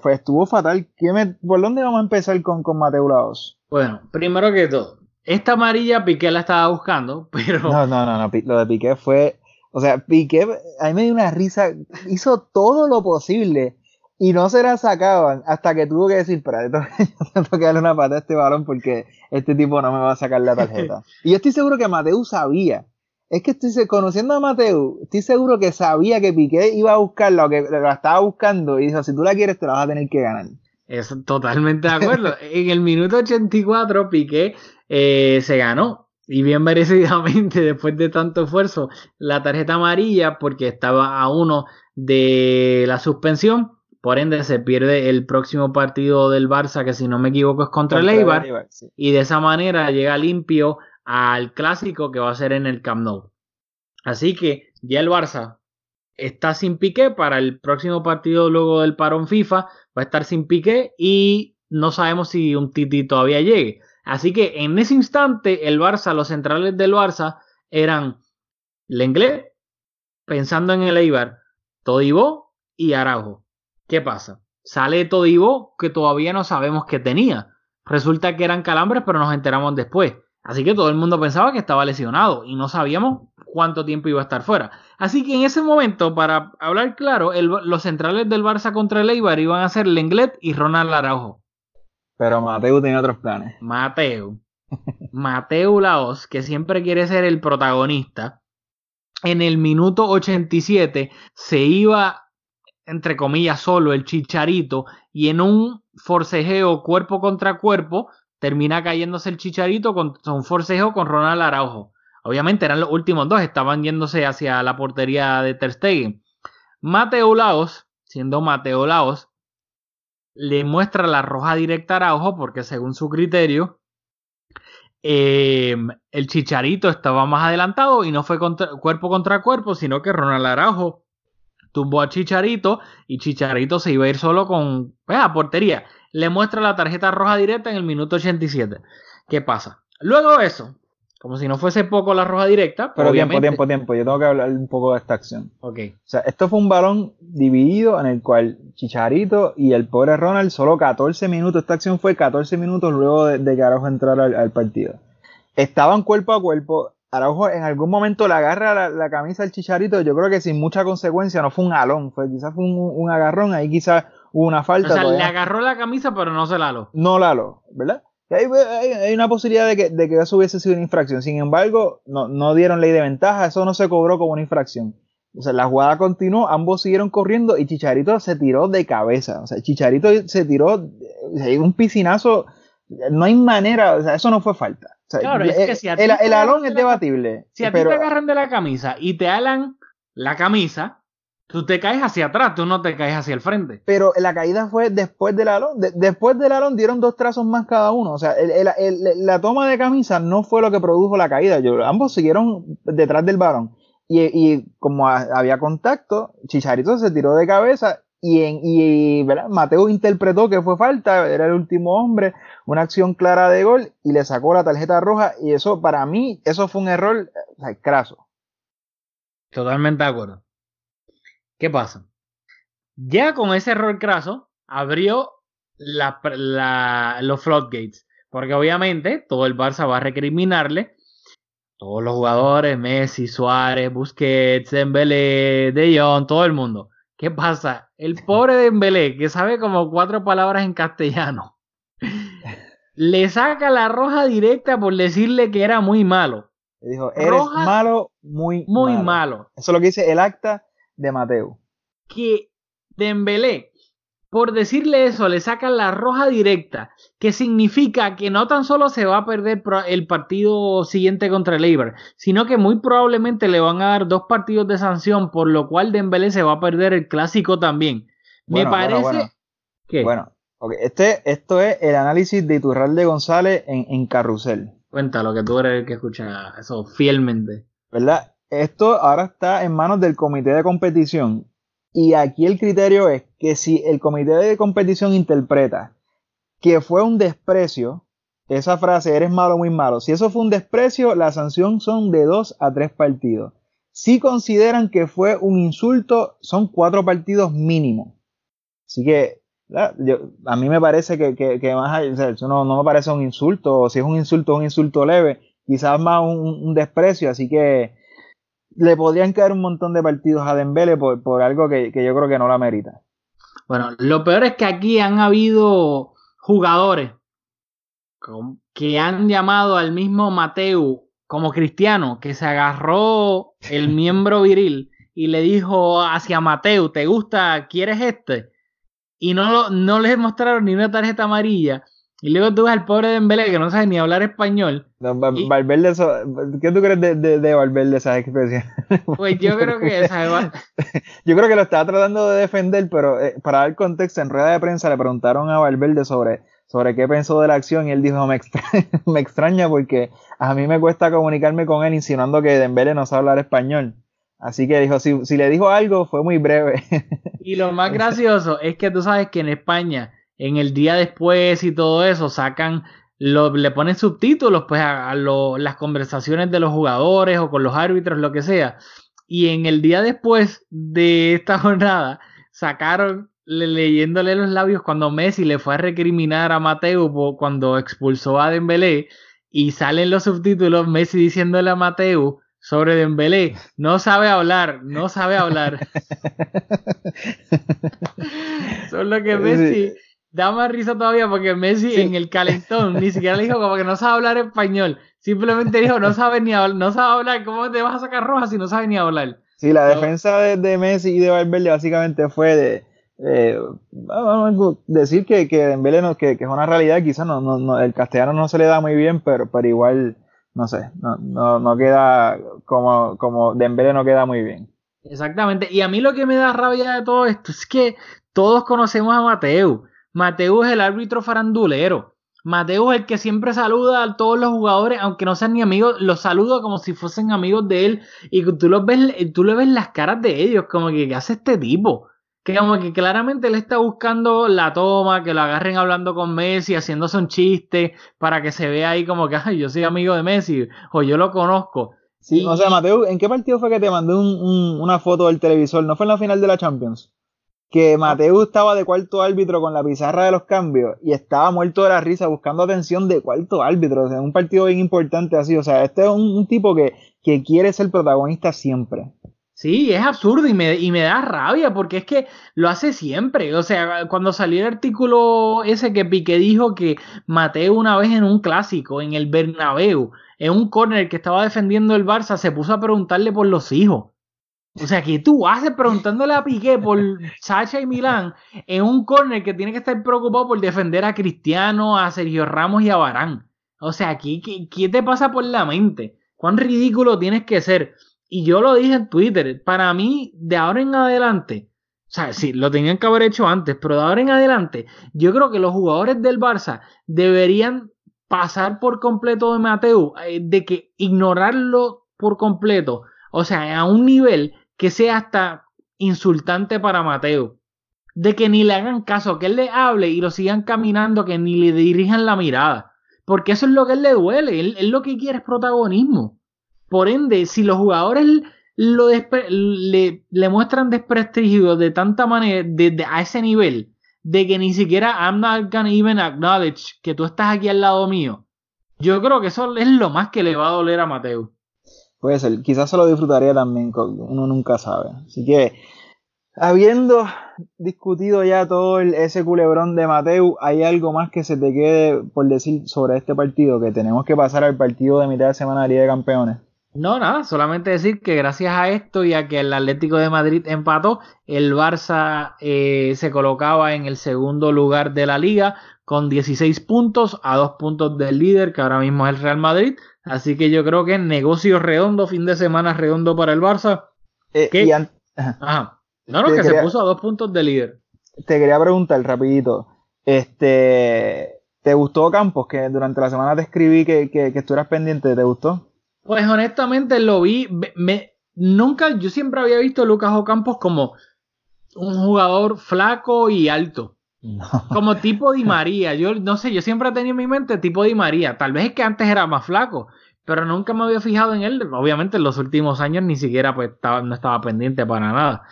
Fue, estuvo fatal. ¿Por dónde vamos a empezar con, con Mateo Laos? Bueno, primero que todo, esta amarilla Piqué la estaba buscando, pero... No, no, no, no, lo de Piqué fue o sea, Piqué, a mí me dio una risa, hizo todo lo posible y no se la sacaban hasta que tuvo que decir, pero tengo que darle una pata a este balón porque este tipo no me va a sacar la tarjeta. Y yo estoy seguro que Mateu sabía. Es que estoy conociendo a Mateu, estoy seguro que sabía que Piqué iba a buscarla o que la estaba buscando y dijo, si tú la quieres te la vas a tener que ganar. Es totalmente de acuerdo. en el minuto 84 Piqué eh, se ganó y bien merecidamente después de tanto esfuerzo la tarjeta amarilla porque estaba a uno de la suspensión. Por ende se pierde el próximo partido del Barça que si no me equivoco es contra, el Eibar. Y de esa manera llega limpio al clásico que va a ser en el Camp Nou. Así que ya el Barça está sin piqué para el próximo partido luego del parón FIFA. Va a estar sin piqué y no sabemos si un Titi todavía llegue. Así que en ese instante el Barça, los centrales del Barça eran Lenglet, pensando en el Eibar, Todibo y Araujo. ¿Qué pasa? Sale Todibo que todavía no sabemos que tenía. Resulta que eran calambres, pero nos enteramos después. Así que todo el mundo pensaba que estaba lesionado y no sabíamos cuánto tiempo iba a estar fuera. Así que en ese momento, para hablar claro, los centrales del Barça contra el Eibar iban a ser Lenglet y Ronald Araujo. Pero Mateo tenía otros planes. Mateo. Mateo Laos, que siempre quiere ser el protagonista, en el minuto 87 se iba, entre comillas, solo el chicharito y en un forcejeo cuerpo contra cuerpo termina cayéndose el chicharito con un forcejeo con Ronald Araujo. Obviamente eran los últimos dos, estaban yéndose hacia la portería de Ter Stegen. Mateo Laos, siendo Mateo Laos, le muestra la roja directa a Araujo porque según su criterio em, el Chicharito estaba más adelantado y no fue cuerpo contra cuerpo, sino que Ronald Araujo tumbó a Chicharito y Chicharito se iba a ir solo con pues, a portería. Le muestra la tarjeta roja directa en el minuto 87. ¿Qué pasa? Luego de eso, como si no fuese poco la roja directa. Pero tiempo, tiempo, tiempo. Yo tengo que hablar un poco de esta acción. Ok. O sea, esto fue un balón dividido en el cual Chicharito y el pobre Ronald solo 14 minutos. Esta acción fue 14 minutos luego de, que Araujo entrara al, partido. Estaban cuerpo a cuerpo. Araujo en algún momento le agarra la, camisa al Chicharito. Yo creo que sin mucha consecuencia. No fue un alón. Fue, quizás fue un, agarrón. Ahí quizás hubo una falta. O sea, le agarró la camisa, pero no se la aló. No la aló, ¿verdad? Hay, una posibilidad de que, eso hubiese sido una infracción. Sin embargo, no, dieron ley de ventaja, eso no se cobró como una infracción. O sea, la jugada continuó, ambos siguieron corriendo y Chicharito se tiró de cabeza. O sea, Chicharito se tiró, un piscinazo, no hay manera, o sea, eso no fue falta. claro, es que si el, el alón es debatible. Si a ti te agarran de la camisa y te alan la camisa, Tú te caes hacia atrás, tú no te caes hacia el frente. Pero la caída fue después del alón. después del alón dieron dos trazos más cada uno. O sea, la toma de camisa no fue lo que produjo la caída. ambos siguieron detrás del varón. Y, como había contacto, Chicharito se tiró de cabeza y, en, y Mateo interpretó que fue falta, era el último hombre, una acción clara de gol y le sacó la tarjeta roja. Y eso, para mí, eso fue un error o sea, craso. Totalmente de acuerdo. ¿Qué pasa? Ya con ese error craso, abrió los floodgates. Porque obviamente todo el Barça va a recriminarle. Todos los jugadores, Messi, Suárez, Busquets, Dembélé, De Jong, todo el mundo. ¿Qué pasa? El pobre Dembélé, que sabe como cuatro palabras en castellano, le saca la roja directa por decirle que era muy malo. Le dijo, eres malo, muy, muy malo. malo. Eso es lo que dice el acta de Mateo. Que Dembélé, por decirle eso, le sacan la roja directa, que significa que no tan solo se va a perder el partido siguiente contra el Eibar, sino que muy probablemente le van a dar dos partidos de sanción, por lo cual Dembélé se va a perder el clásico también. Me parece bueno, que... Bueno, este, esto es el análisis de Iturralde González en, en Carrusel. Cuéntalo, que tú eres el que escucha eso fielmente. ¿Verdad? Esto ahora está en manos del comité de competición. Y aquí el criterio es que si el comité de competición interpreta que fue un desprecio, esa frase, eres malo, muy malo, si eso fue un desprecio, la sanción son de dos a tres partidos. Si consideran que fue un insulto, son cuatro partidos mínimo. Así que a mí me parece que, más no, no, me parece un insulto, o si es un insulto, un insulto leve, quizás más un desprecio, así que le podrían caer un montón de partidos a Dembele por, por algo que, yo creo que no la merita. Bueno, lo peor es que aquí han habido jugadores que han llamado al mismo Mateu como cristiano, que se agarró el miembro viril y le dijo hacia Mateu, ¿te gusta? ¿Quieres este? Y no, no les mostraron ni una tarjeta amarilla. Y luego tú ves al pobre Dembélé que no sabe ni hablar español. Valverde, ¿qué tú crees de, de, de Valverde esa expresión? Pues yo creo que esa Yo creo que lo estaba tratando de defender, pero eh, para dar contexto, en rueda de prensa le preguntaron a Valverde sobre, sobre qué pensó de la acción y él dijo, me extraña, me extraña porque a mí me cuesta comunicarme con él insinuando que Dembélé no sabe hablar español. Así que dijo, si, si le dijo algo, fue muy breve. Y lo más gracioso es que tú sabes que en España en el día después y todo eso sacan le ponen subtítulos pues a, las conversaciones de los jugadores o con los árbitros, lo que sea. Y en el día después de esta jornada sacaron leyéndole los labios cuando Messi le fue a recriminar a Mateo cuando expulsó a Dembélé y salen los subtítulos Messi diciéndole a Mateo sobre Dembélé, no sabe hablar, no sabe hablar. Solo que Messi da más risa todavía porque Messi en el calentón ni siquiera le dijo como que no sabe hablar español, simplemente dijo no sabe ni hablar, no sabe hablar, ¿cómo te vas a sacar roja si no sabe ni hablar? Sí, la defensa de, Messi y de Valverde básicamente fue de eh, decir que, que Dembélé no, que, que, es una realidad, quizás no, no, el castellano no se le da muy bien, pero, pero igual no sé, no, no, no queda como, como Dembélé no queda muy bien. Exactamente, y a mí lo que me da rabia de todo esto es que todos conocemos a Mateo. Mateo es el árbitro farandulero. Mateo es el que siempre saluda a todos los jugadores, aunque no sean ni amigos, los saluda como si fuesen amigos de él. Y tú los ves, tú le ves las caras de ellos, como que ¿qué hace este tipo? que como que claramente él está buscando la toma, que lo agarren hablando con Messi, haciéndose un chiste, para que se vea ahí como que, ay, yo soy amigo de Messi, o yo lo conozco. Sí, o sea, Mateo, ¿en qué partido fue que te mandé una foto del televisor? ¿No fue en la final de la Champions? Que Mateo estaba de cuarto árbitro con la pizarra de los cambios y estaba muerto de la risa buscando atención de cuarto árbitro. O sea, un partido bien importante así. O sea, este es un, tipo que, que quiere ser protagonista siempre. Sí, es absurdo y me, y me da rabia porque es que lo hace siempre. O sea, cuando salió el artículo ese que Piqué dijo que Mateo una vez en un clásico, en el Bernabéu, en un córner que estaba defendiendo el Barça, se puso a preguntarle por los hijos. O sea, que tú haces preguntándole a Piqué por Sacha y Milán en un córner que tiene que estar preocupado por defender a Cristiano, a Sergio Ramos y a Barán. O sea, ¿qué, qué, qué te pasa por la mente? ¿Cuán ridículo tienes que ser? Y yo lo dije en Twitter, para mí, de ahora en adelante, o sea, sí, lo tenían que haber hecho antes, pero de ahora en adelante, yo creo que los jugadores del Barça deberían pasar por completo de Mateo, eh, de que ignorarlo por completo, o sea, a un nivel que sea hasta insultante para Mateo. De que ni le hagan caso, que él le hable y lo sigan caminando, que ni le dirijan la mirada. Porque eso es lo que él le duele. él lo que quiere es protagonismo. Por ende, si los jugadores lo le, muestran desprestigio de tanta manera, de, a ese nivel, de que ni siquiera I'm not gonna even acknowledge que tú estás aquí al lado mío, yo creo que eso es lo más que le va a doler a Mateo. Puede ser, quizás se lo disfrutaría también, uno nunca sabe. Así que, habiendo discutido ya todo ese culebrón de Mateo, ¿hay algo más que se te quede por decir sobre este partido? Que tenemos que pasar al partido de mitad de semana de Liga de Campeones. No, nada, solamente decir que gracias a esto y a que el Atlético de Madrid empató, el Barça eh, se colocaba en el segundo lugar de la liga con 16 puntos, a dos puntos del líder, que ahora mismo es el Real Madrid. Así que yo creo que negocio redondo, fin de semana redondo para el Barça. Eh, Ajá. No, no, que se puso a dos puntos del líder. Te quería preguntar rapidito, este, ¿te gustó Campos? Que durante la semana te escribí que, que, que tú eras pendiente, ¿te gustó? Pues honestamente lo vi, me, nunca, yo siempre había visto a Lucas Ocampos como un jugador flaco y alto. Como tipo Di María. Yo no sé, yo siempre he tenido en mi mente tipo Di María. Tal vez es que antes era más flaco, pero nunca me había fijado en él. Obviamente en los últimos años ni siquiera pues estaba, no estaba pendiente para nada.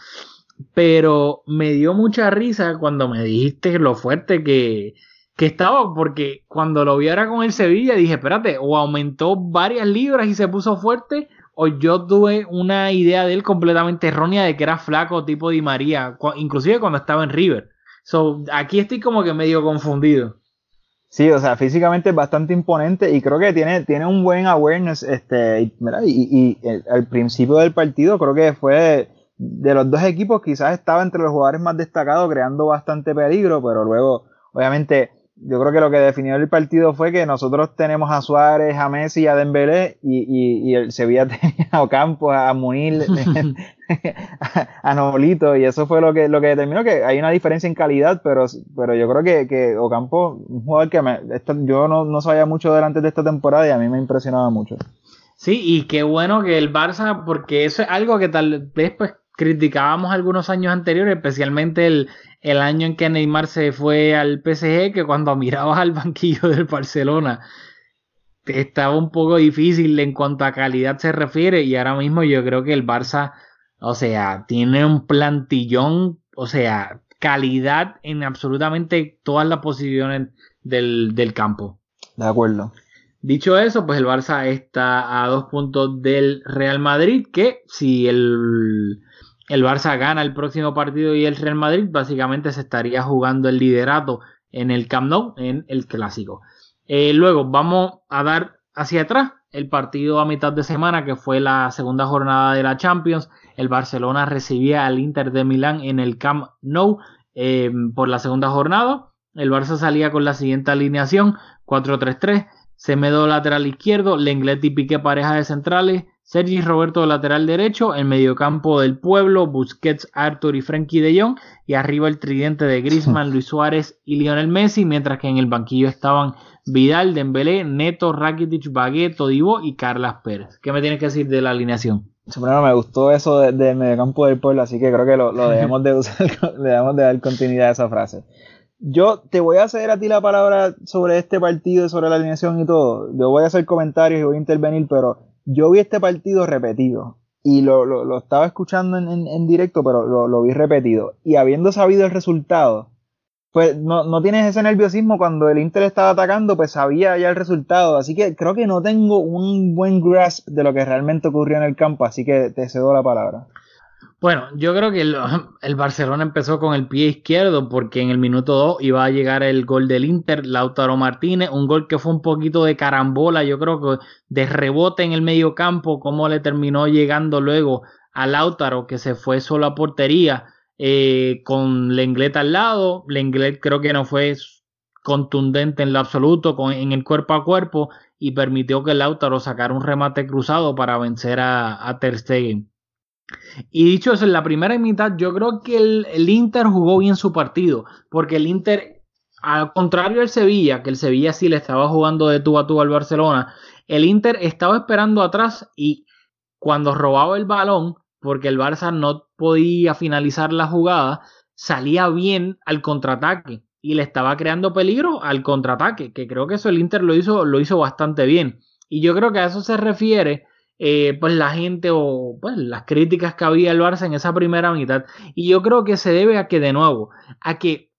Pero me dio mucha risa cuando me dijiste lo fuerte que, que estaba, porque cuando lo viera con el Sevilla dije, espérate, o aumentó varias libras y se puso fuerte, o yo tuve una idea de él completamente errónea de que era flaco tipo Di María, inclusive cuando estaba en River. So, aquí estoy como que medio confundido. Sí, o sea, físicamente es bastante imponente y creo que tiene, tiene un buen awareness. Este, y, y, al principio del partido creo que fue de los dos equipos, quizás estaba entre los jugadores más destacados, creando bastante peligro, pero luego, obviamente, yo creo que lo que definió el partido fue que nosotros tenemos a Suárez, a Messi y a Dembélé y, y, el Sevilla tenía a Ocampos, a Munil, a, Noblito y eso fue lo que, lo que determinó que hay una diferencia en calidad, pero, pero yo creo que, que Ocampo, un jugador que me, yo no, no sabía mucho delante de esta temporada y a mí me impresionaba mucho. Sí, y qué bueno que el Barça, porque eso es algo que tal vez pues criticábamos algunos años anteriores, especialmente el, el año en que Neymar se fue al PSG, que cuando mirabas al banquillo del Barcelona estaba un poco difícil en cuanto a calidad se refiere y ahora mismo yo creo que el Barça, o sea, tiene un plantillón, o sea, calidad en absolutamente todas las posiciones del, del campo. De acuerdo. Dicho eso, pues el Barça está a dos puntos del Real Madrid, que si el, el Barça gana el próximo partido y el Real Madrid, básicamente se estaría jugando el liderato en el Camp Nou, en el clásico. Eh, luego vamos a dar hacia atrás el partido a mitad de semana, que fue la segunda jornada de la Champions. El Barcelona recibía al Inter de Milán en el Camp Nou eh, por la segunda jornada. El Barça salía con la siguiente alineación: 4-3-3. Semedo lateral izquierdo, Lenglet y Piqué pareja de centrales, Sergi Roberto lateral derecho, el mediocampo del pueblo, Busquets, Arthur y Frenkie de Jong, y arriba el tridente de Griezmann, Luis Suárez y Lionel Messi, mientras que en el banquillo estaban Vidal, Dembélé, Neto, Rakitic, Baguette, Todibo y Carlas Pérez. ¿Qué me tienes que decir de la alineación? Bueno, me gustó eso del de mediocampo del pueblo, así que creo que lo, lo debemos de usar, le debemos de dar continuidad a esa frase. Yo te voy a ceder a ti la palabra sobre este partido, sobre la alineación y todo. Yo voy a hacer comentarios y voy a intervenir, pero yo vi este partido repetido y lo, lo, lo estaba escuchando en, en, en directo, pero lo, lo, vi repetido. Y habiendo sabido el resultado, pues no, no, tienes ese nerviosismo cuando el Inter estaba atacando, pues sabía ya el resultado. Así que creo que no tengo un buen grasp de lo que realmente ocurrió en el campo, así que te cedo la palabra. Bueno, yo creo que el, el, Barcelona empezó con el pie izquierdo porque en el minuto 2 iba a llegar el gol del Inter, Lautaro Martínez, un gol que fue un poquito de carambola, yo creo que de rebote en el medio campo, como le terminó llegando luego a Lautaro que se fue solo a portería eh, con Lenglet al lado, Lenglet creo que no fue contundente en lo absoluto con, en el cuerpo a cuerpo y permitió que Lautaro sacara un remate cruzado para vencer a, a Ter Stegen. Y dicho eso, en la primera mitad yo creo que el, el, Inter jugó bien su partido, porque el Inter, al contrario del Sevilla, que el Sevilla sí le estaba jugando de tú a tú al Barcelona, el Inter estaba esperando atrás y cuando robaba el balón, porque el Barça no podía finalizar la jugada, salía bien al contraataque y le estaba creando peligro al contraataque, que creo que eso el Inter lo hizo, lo hizo bastante bien. Y yo creo que a eso se refiere eh, pues la gente o pues, las críticas que había el Barça en esa primera mitad. Y yo creo que se debe a que, de nuevo, a que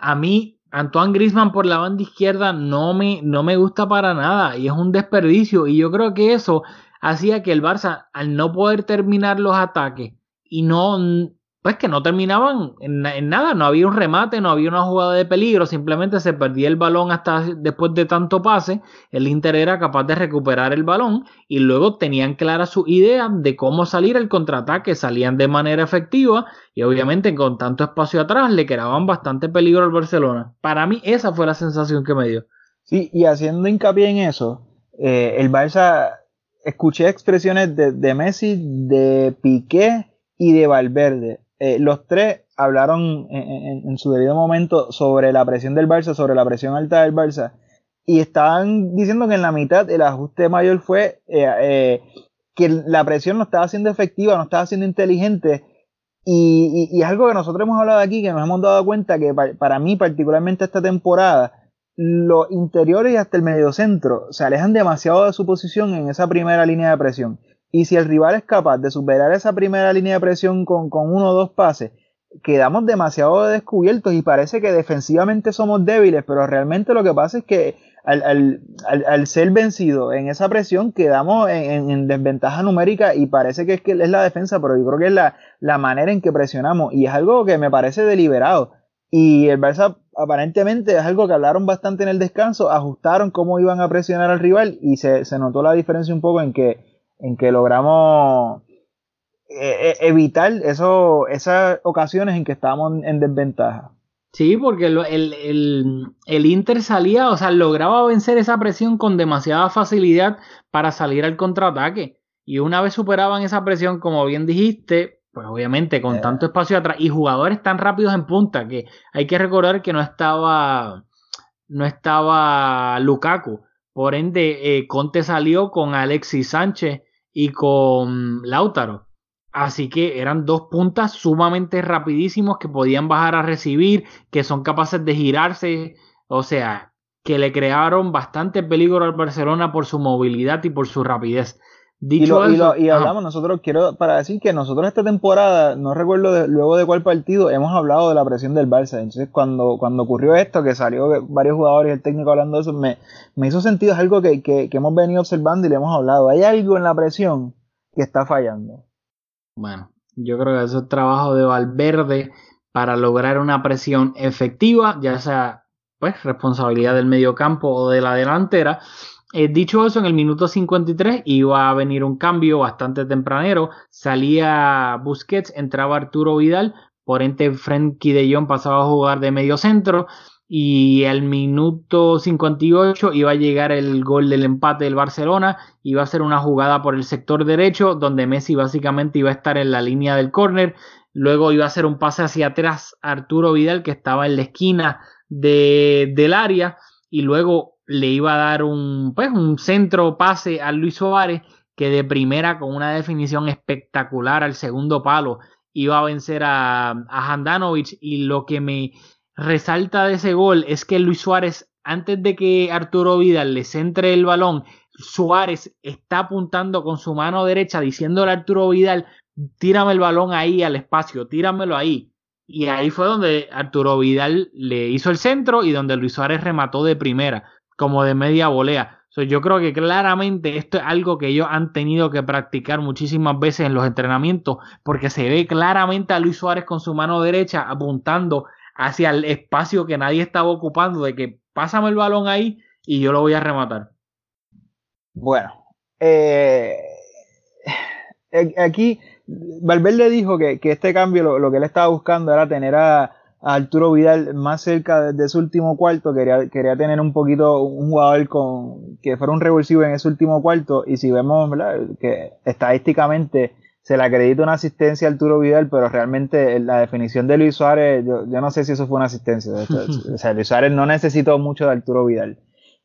a mí Antoine Grisman por la banda izquierda no me, no me gusta para nada y es un desperdicio. Y yo creo que eso hacía que el Barça, al no poder terminar los ataques y no pues que no terminaban en, nada, no había un remate, no había una jugada de peligro, simplemente se perdía el balón hasta después de tanto pase, el Inter era capaz de recuperar el balón y luego tenían clara su idea de cómo salir al contraataque, salían de manera efectiva y obviamente con tanto espacio atrás le creaban bastante peligro al Barcelona. Para mí esa fue la sensación que me dio. Sí, y haciendo hincapié en eso, eh, el Barça, escuché expresiones de, Messi, de Piqué y de Valverde. Eh, los tres hablaron en, su debido momento sobre la presión del Barça, sobre la presión alta del Barça, y estaban diciendo que en la mitad el ajuste mayor fue eh, eh, que la presión no estaba siendo efectiva, no estaba siendo inteligente, y, es algo que nosotros hemos hablado aquí, que nos hemos dado cuenta que para, para mí, particularmente esta temporada, los interiores y hasta el mediocentro se alejan demasiado de su posición en esa primera línea de presión. Y si el rival es capaz de superar esa primera línea de presión con, con uno o dos pases, quedamos demasiado descubiertos y parece que defensivamente somos débiles, pero realmente lo que pasa es que al, al, al, ser vencido en esa presión quedamos en, en, desventaja numérica y parece que es, que es la defensa, pero yo creo que es la, la manera en que presionamos y es algo que me parece deliberado. Y el Barça aparentemente es algo que hablaron bastante en el descanso, ajustaron cómo iban a presionar al rival y se, se notó la diferencia un poco en que en que logramos eh, evitar eso, esas ocasiones en que estábamos en desventaja. Sí, porque el, el, el, el, Inter salía, o sea, lograba vencer esa presión con demasiada facilidad para salir al contraataque. Y una vez superaban esa presión, como bien dijiste, pues obviamente con eh. tanto espacio atrás y jugadores tan rápidos en punta que hay que recordar que no estaba, no estaba Lukaku. Por ende, eh, Conte salió con Alexis Sánchez y con Lautaro. Así que eran dos puntas sumamente rapidísimos que podían bajar a recibir, que son capaces de girarse, o sea, que le crearon bastante peligro al Barcelona por su movilidad y por su rapidez. Dicho y, y, hablamos, nosotros quiero para decir que nosotros esta temporada, no recuerdo luego de cuál partido, hemos hablado de la presión del Barça. Entonces, cuando, cuando ocurrió esto, que salió varios jugadores y el técnico hablando de eso, me, me hizo sentido, es algo que, que, que, hemos venido observando y le hemos hablado. Hay algo en la presión que está fallando. Bueno, yo creo que eso es trabajo de Valverde para lograr una presión efectiva, ya sea pues responsabilidad del mediocampo o de la delantera eh, dicho eso, en el minuto 53 iba a venir un cambio bastante tempranero. Salía Busquets, entraba Arturo Vidal, por ente Frenkie de Jong pasaba a jugar de medio centro. Y al minuto 58 iba a llegar el gol del empate del Barcelona. Iba a ser una jugada por el sector derecho, donde Messi básicamente iba a estar en la línea del córner. Luego iba a hacer un pase hacia atrás Arturo Vidal, que estaba en la esquina de, del área. Y luego le iba a dar un, pues, un centro pase a Luis Suárez que de primera con una definición espectacular al segundo palo iba a vencer a, a Handanovic y lo que me resalta de ese gol es que Luis Suárez antes de que Arturo Vidal le centre el balón Suárez está apuntando con su mano derecha diciéndole a Arturo Vidal tírame el balón ahí al espacio, tíramelo ahí. Y ahí fue donde Arturo Vidal le hizo el centro y donde Luis Suárez remató de primera como de media volea. yo creo que claramente esto es algo que ellos han tenido que practicar muchísimas veces en los entrenamientos, porque se ve claramente a Luis Suárez con su mano derecha apuntando hacia el espacio que nadie estaba ocupando, de que pásame el balón ahí y yo lo voy a rematar. Bueno, eh, aquí Valverde dijo que, este cambio lo, que él estaba buscando era tener a, Arturo Vidal más cerca de, su último cuarto, quería, quería tener un poquito un jugador con que fuera un revulsivo en ese último cuarto y si vemos que estadísticamente se le acredita una asistencia a Arturo Vidal, pero realmente la definición de Luis Suárez, yo, no sé si eso fue una asistencia. o sea, Luis Suárez no necesitó mucho de Arturo Vidal.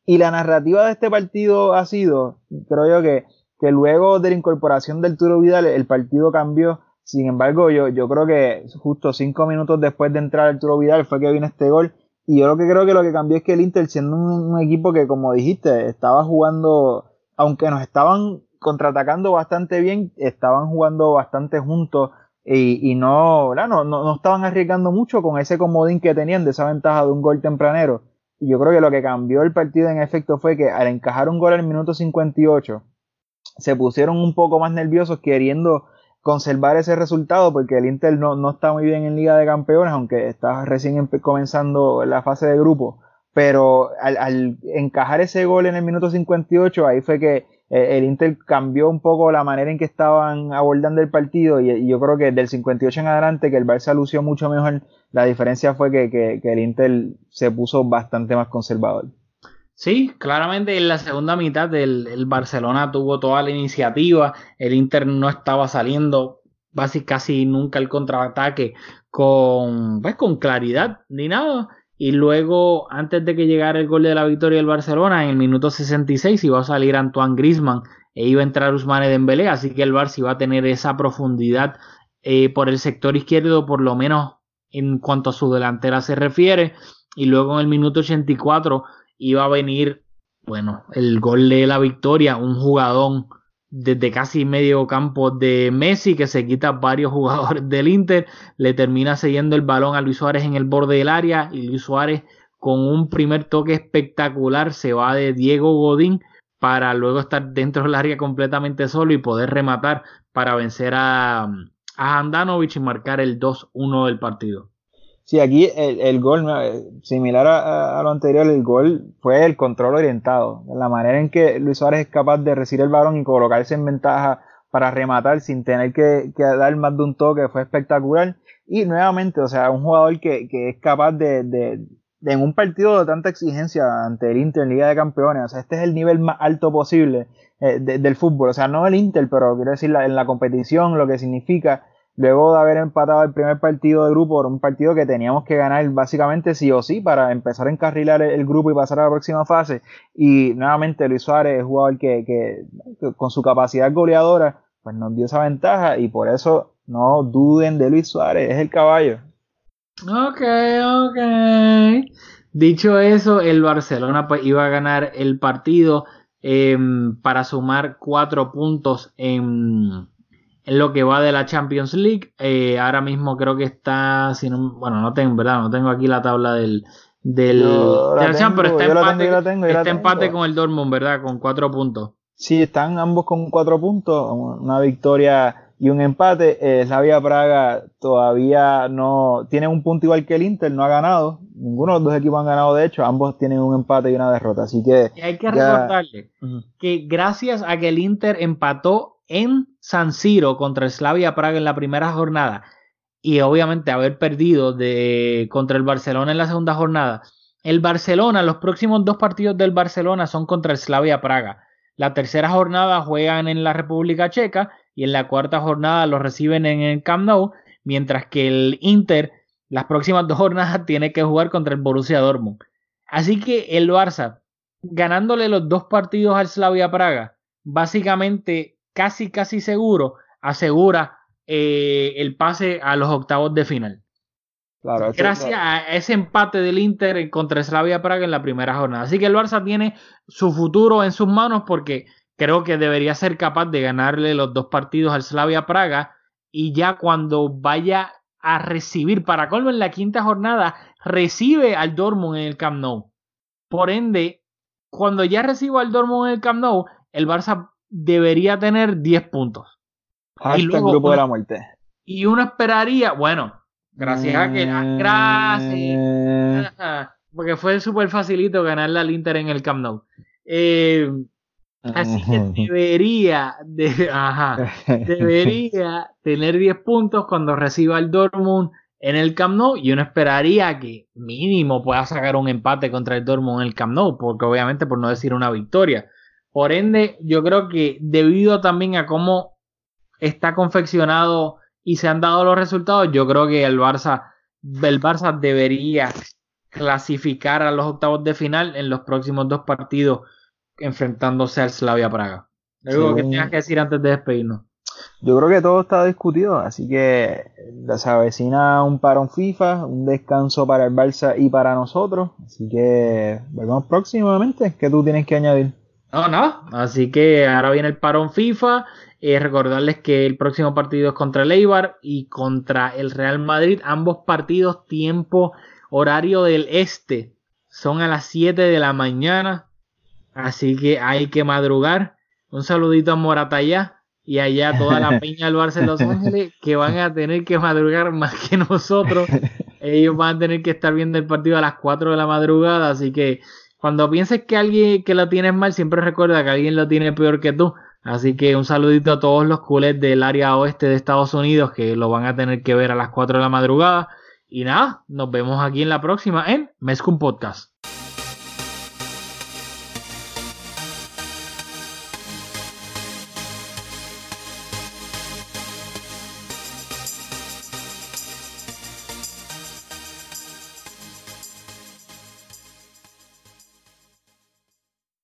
Y la narrativa de este partido ha sido, creo yo que, que luego de la incorporación de Arturo Vidal, el partido cambió sin embargo, yo, yo creo que justo cinco minutos después de entrar Arturo Vidal fue que vino este gol. Y yo lo que creo que lo que cambió es que el Inter, siendo un, equipo que, como dijiste, estaba jugando, aunque nos estaban contraatacando bastante bien, estaban jugando bastante juntos y, y no, no, no, estaban arriesgando mucho con ese comodín que tenían de esa ventaja de un gol tempranero. Y yo creo que lo que cambió el partido en efecto fue que al encajar un gol al minuto 58, se pusieron un poco más nerviosos queriendo conservar ese resultado porque el Inter no, no está muy bien en Liga de Campeones, aunque está recién comenzando la fase de grupo. Pero al, encajar ese gol en el minuto 58, ahí fue que eh, el Inter cambió un poco la manera en que estaban abordando el partido y, yo creo que del 58 en adelante que el Barça lució mucho mejor, la diferencia fue que, que el Inter se puso bastante más conservador. Sí, claramente en la segunda mitad el, Barcelona tuvo toda la iniciativa, el Inter no estaba saliendo básicamente casi nunca el contraataque con, pues, con claridad ni nada. Y luego, antes de que llegara el gol de la victoria del Barcelona, en el minuto 66 iba a salir Antoine Grisman e iba a entrar Usmane Dembélé, así que el Barça iba a tener esa profundidad eh, por el sector izquierdo, por lo menos en cuanto a su delantera se refiere. Y luego en el minuto 84 iba a venir, bueno, el gol de la victoria, un jugadón desde casi medio campo de Messi que se quita varios jugadores del Inter, le termina siguiendo el balón a Luis Suárez en el borde del área y Luis Suárez con un primer toque espectacular se va de Diego Godín para luego estar dentro del área completamente solo y poder rematar para vencer a, a y marcar el 2-1 del partido. Sí, aquí el, gol, similar a, lo anterior, el gol fue el control orientado. La manera en que Luis Suárez es capaz de recibir el balón y colocarse en ventaja para rematar sin tener que, dar más de un toque fue espectacular. Y nuevamente, o sea, un jugador que, es capaz de, de, en un partido de tanta exigencia ante el Inter en Liga de Campeones, o sea, este es el nivel más alto posible eh, del fútbol. O sea, no el Inter, pero quiero decir en la competición, lo que significa luego de haber empatado el primer partido de grupo, era un partido que teníamos que ganar básicamente sí o sí para empezar a encarrilar el, grupo y pasar a la próxima fase. Y nuevamente Luis Suárez es jugador que, que, con su capacidad goleadora pues nos dio esa ventaja y por eso no duden de Luis Suárez, es el caballo. Ok, ok. Dicho eso, el Barcelona pues iba a ganar el partido em, para sumar cuatro puntos en, en, lo que va de la Champions League. Eh, ahora mismo creo que está, si no, bueno, no tengo, ¿verdad? No tengo aquí la tabla del, del, Champions, pero está, empate, tengo, está empate con el Dortmund, ¿verdad? Con cuatro puntos. Sí, están ambos con cuatro puntos, una victoria y un empate. Eh, Slavia Praga todavía no tiene un punto igual que el Inter, no ha ganado. Ninguno de los dos equipos han ganado, de hecho, ambos tienen un empate y una derrota. Así que. Y hay que recordarle que gracias a que el Inter empató en San Siro contra el Slavia Praga en la primera jornada y obviamente haber perdido de, contra el Barcelona en la segunda jornada, el Barcelona, los próximos dos partidos del Barcelona son contra el Slavia Praga. La tercera jornada juegan en la República Checa y en la cuarta jornada lo reciben en el Camp Nou, mientras que el Inter las próximas dos jornadas tiene que jugar contra el Borussia Dortmund. Así que el Barça, ganándole los dos partidos al Slavia Praga, básicamente casi casi seguro asegura eh, el pase a los octavos de final. Gracias a ese empate del Inter contra Slavia Praga en la primera jornada. Así que el Barça tiene su futuro en sus manos porque creo que debería ser capaz de ganarle los dos partidos al Slavia Praga y ya cuando vaya a recibir, para colmo en la quinta jornada, recibe al Dortmund en el Camp Nou. Por ende, cuando ya reciba al Dortmund en el Camp Nou, el Barça debería tener 10 puntos. y luego, grupo de la muerte. Y uno esperaría, bueno, gracias a que... Gracias. Porque fue súper facilito ganarle al Inter en el Camp Nou. Eh, Así que debería, de, ajá, debería tener 10 puntos cuando reciba el Dortmund en el Camp Nou y uno esperaría que mínimo pueda sacar un empate contra el Dortmund en el Camp Nou, porque obviamente por no decir una victoria. Por ende, yo creo que debido también a cómo está confeccionado y se han dado los resultados, yo creo que el Barça, el Barça debería clasificar a los octavos de final en los próximos dos partidos enfrentándose al Slavia Praga. Algo que tengas que decir antes de despedirnos. Yo creo que todo está discutido, así que se avecina un parón FIFA, un descanso para el Barça y para nosotros. Así que volvemos próximamente. ¿Qué tú tienes que añadir? No, no. Así que ahora viene el parón FIFA. Eh, recordarles que el próximo partido es contra el Eibar y contra el Real Madrid. Ambos partidos, tiempo, horario del este, son a las 7 de la mañana. Así que hay que madrugar. Un saludito a Moratalla y allá toda la peña del Barça de Los Ángeles que van a tener que madrugar más que nosotros. Ellos van a tener que estar viendo el partido a las 4 de la madrugada. Así que cuando pienses que alguien que lo tienes mal, siempre recuerda que alguien lo tiene peor que tú. Así que un saludito a todos los culés del área oeste de Estados Unidos que lo van a tener que ver a las 4 de la madrugada. Y nada, nos vemos aquí en la próxima en Mezcum Podcast.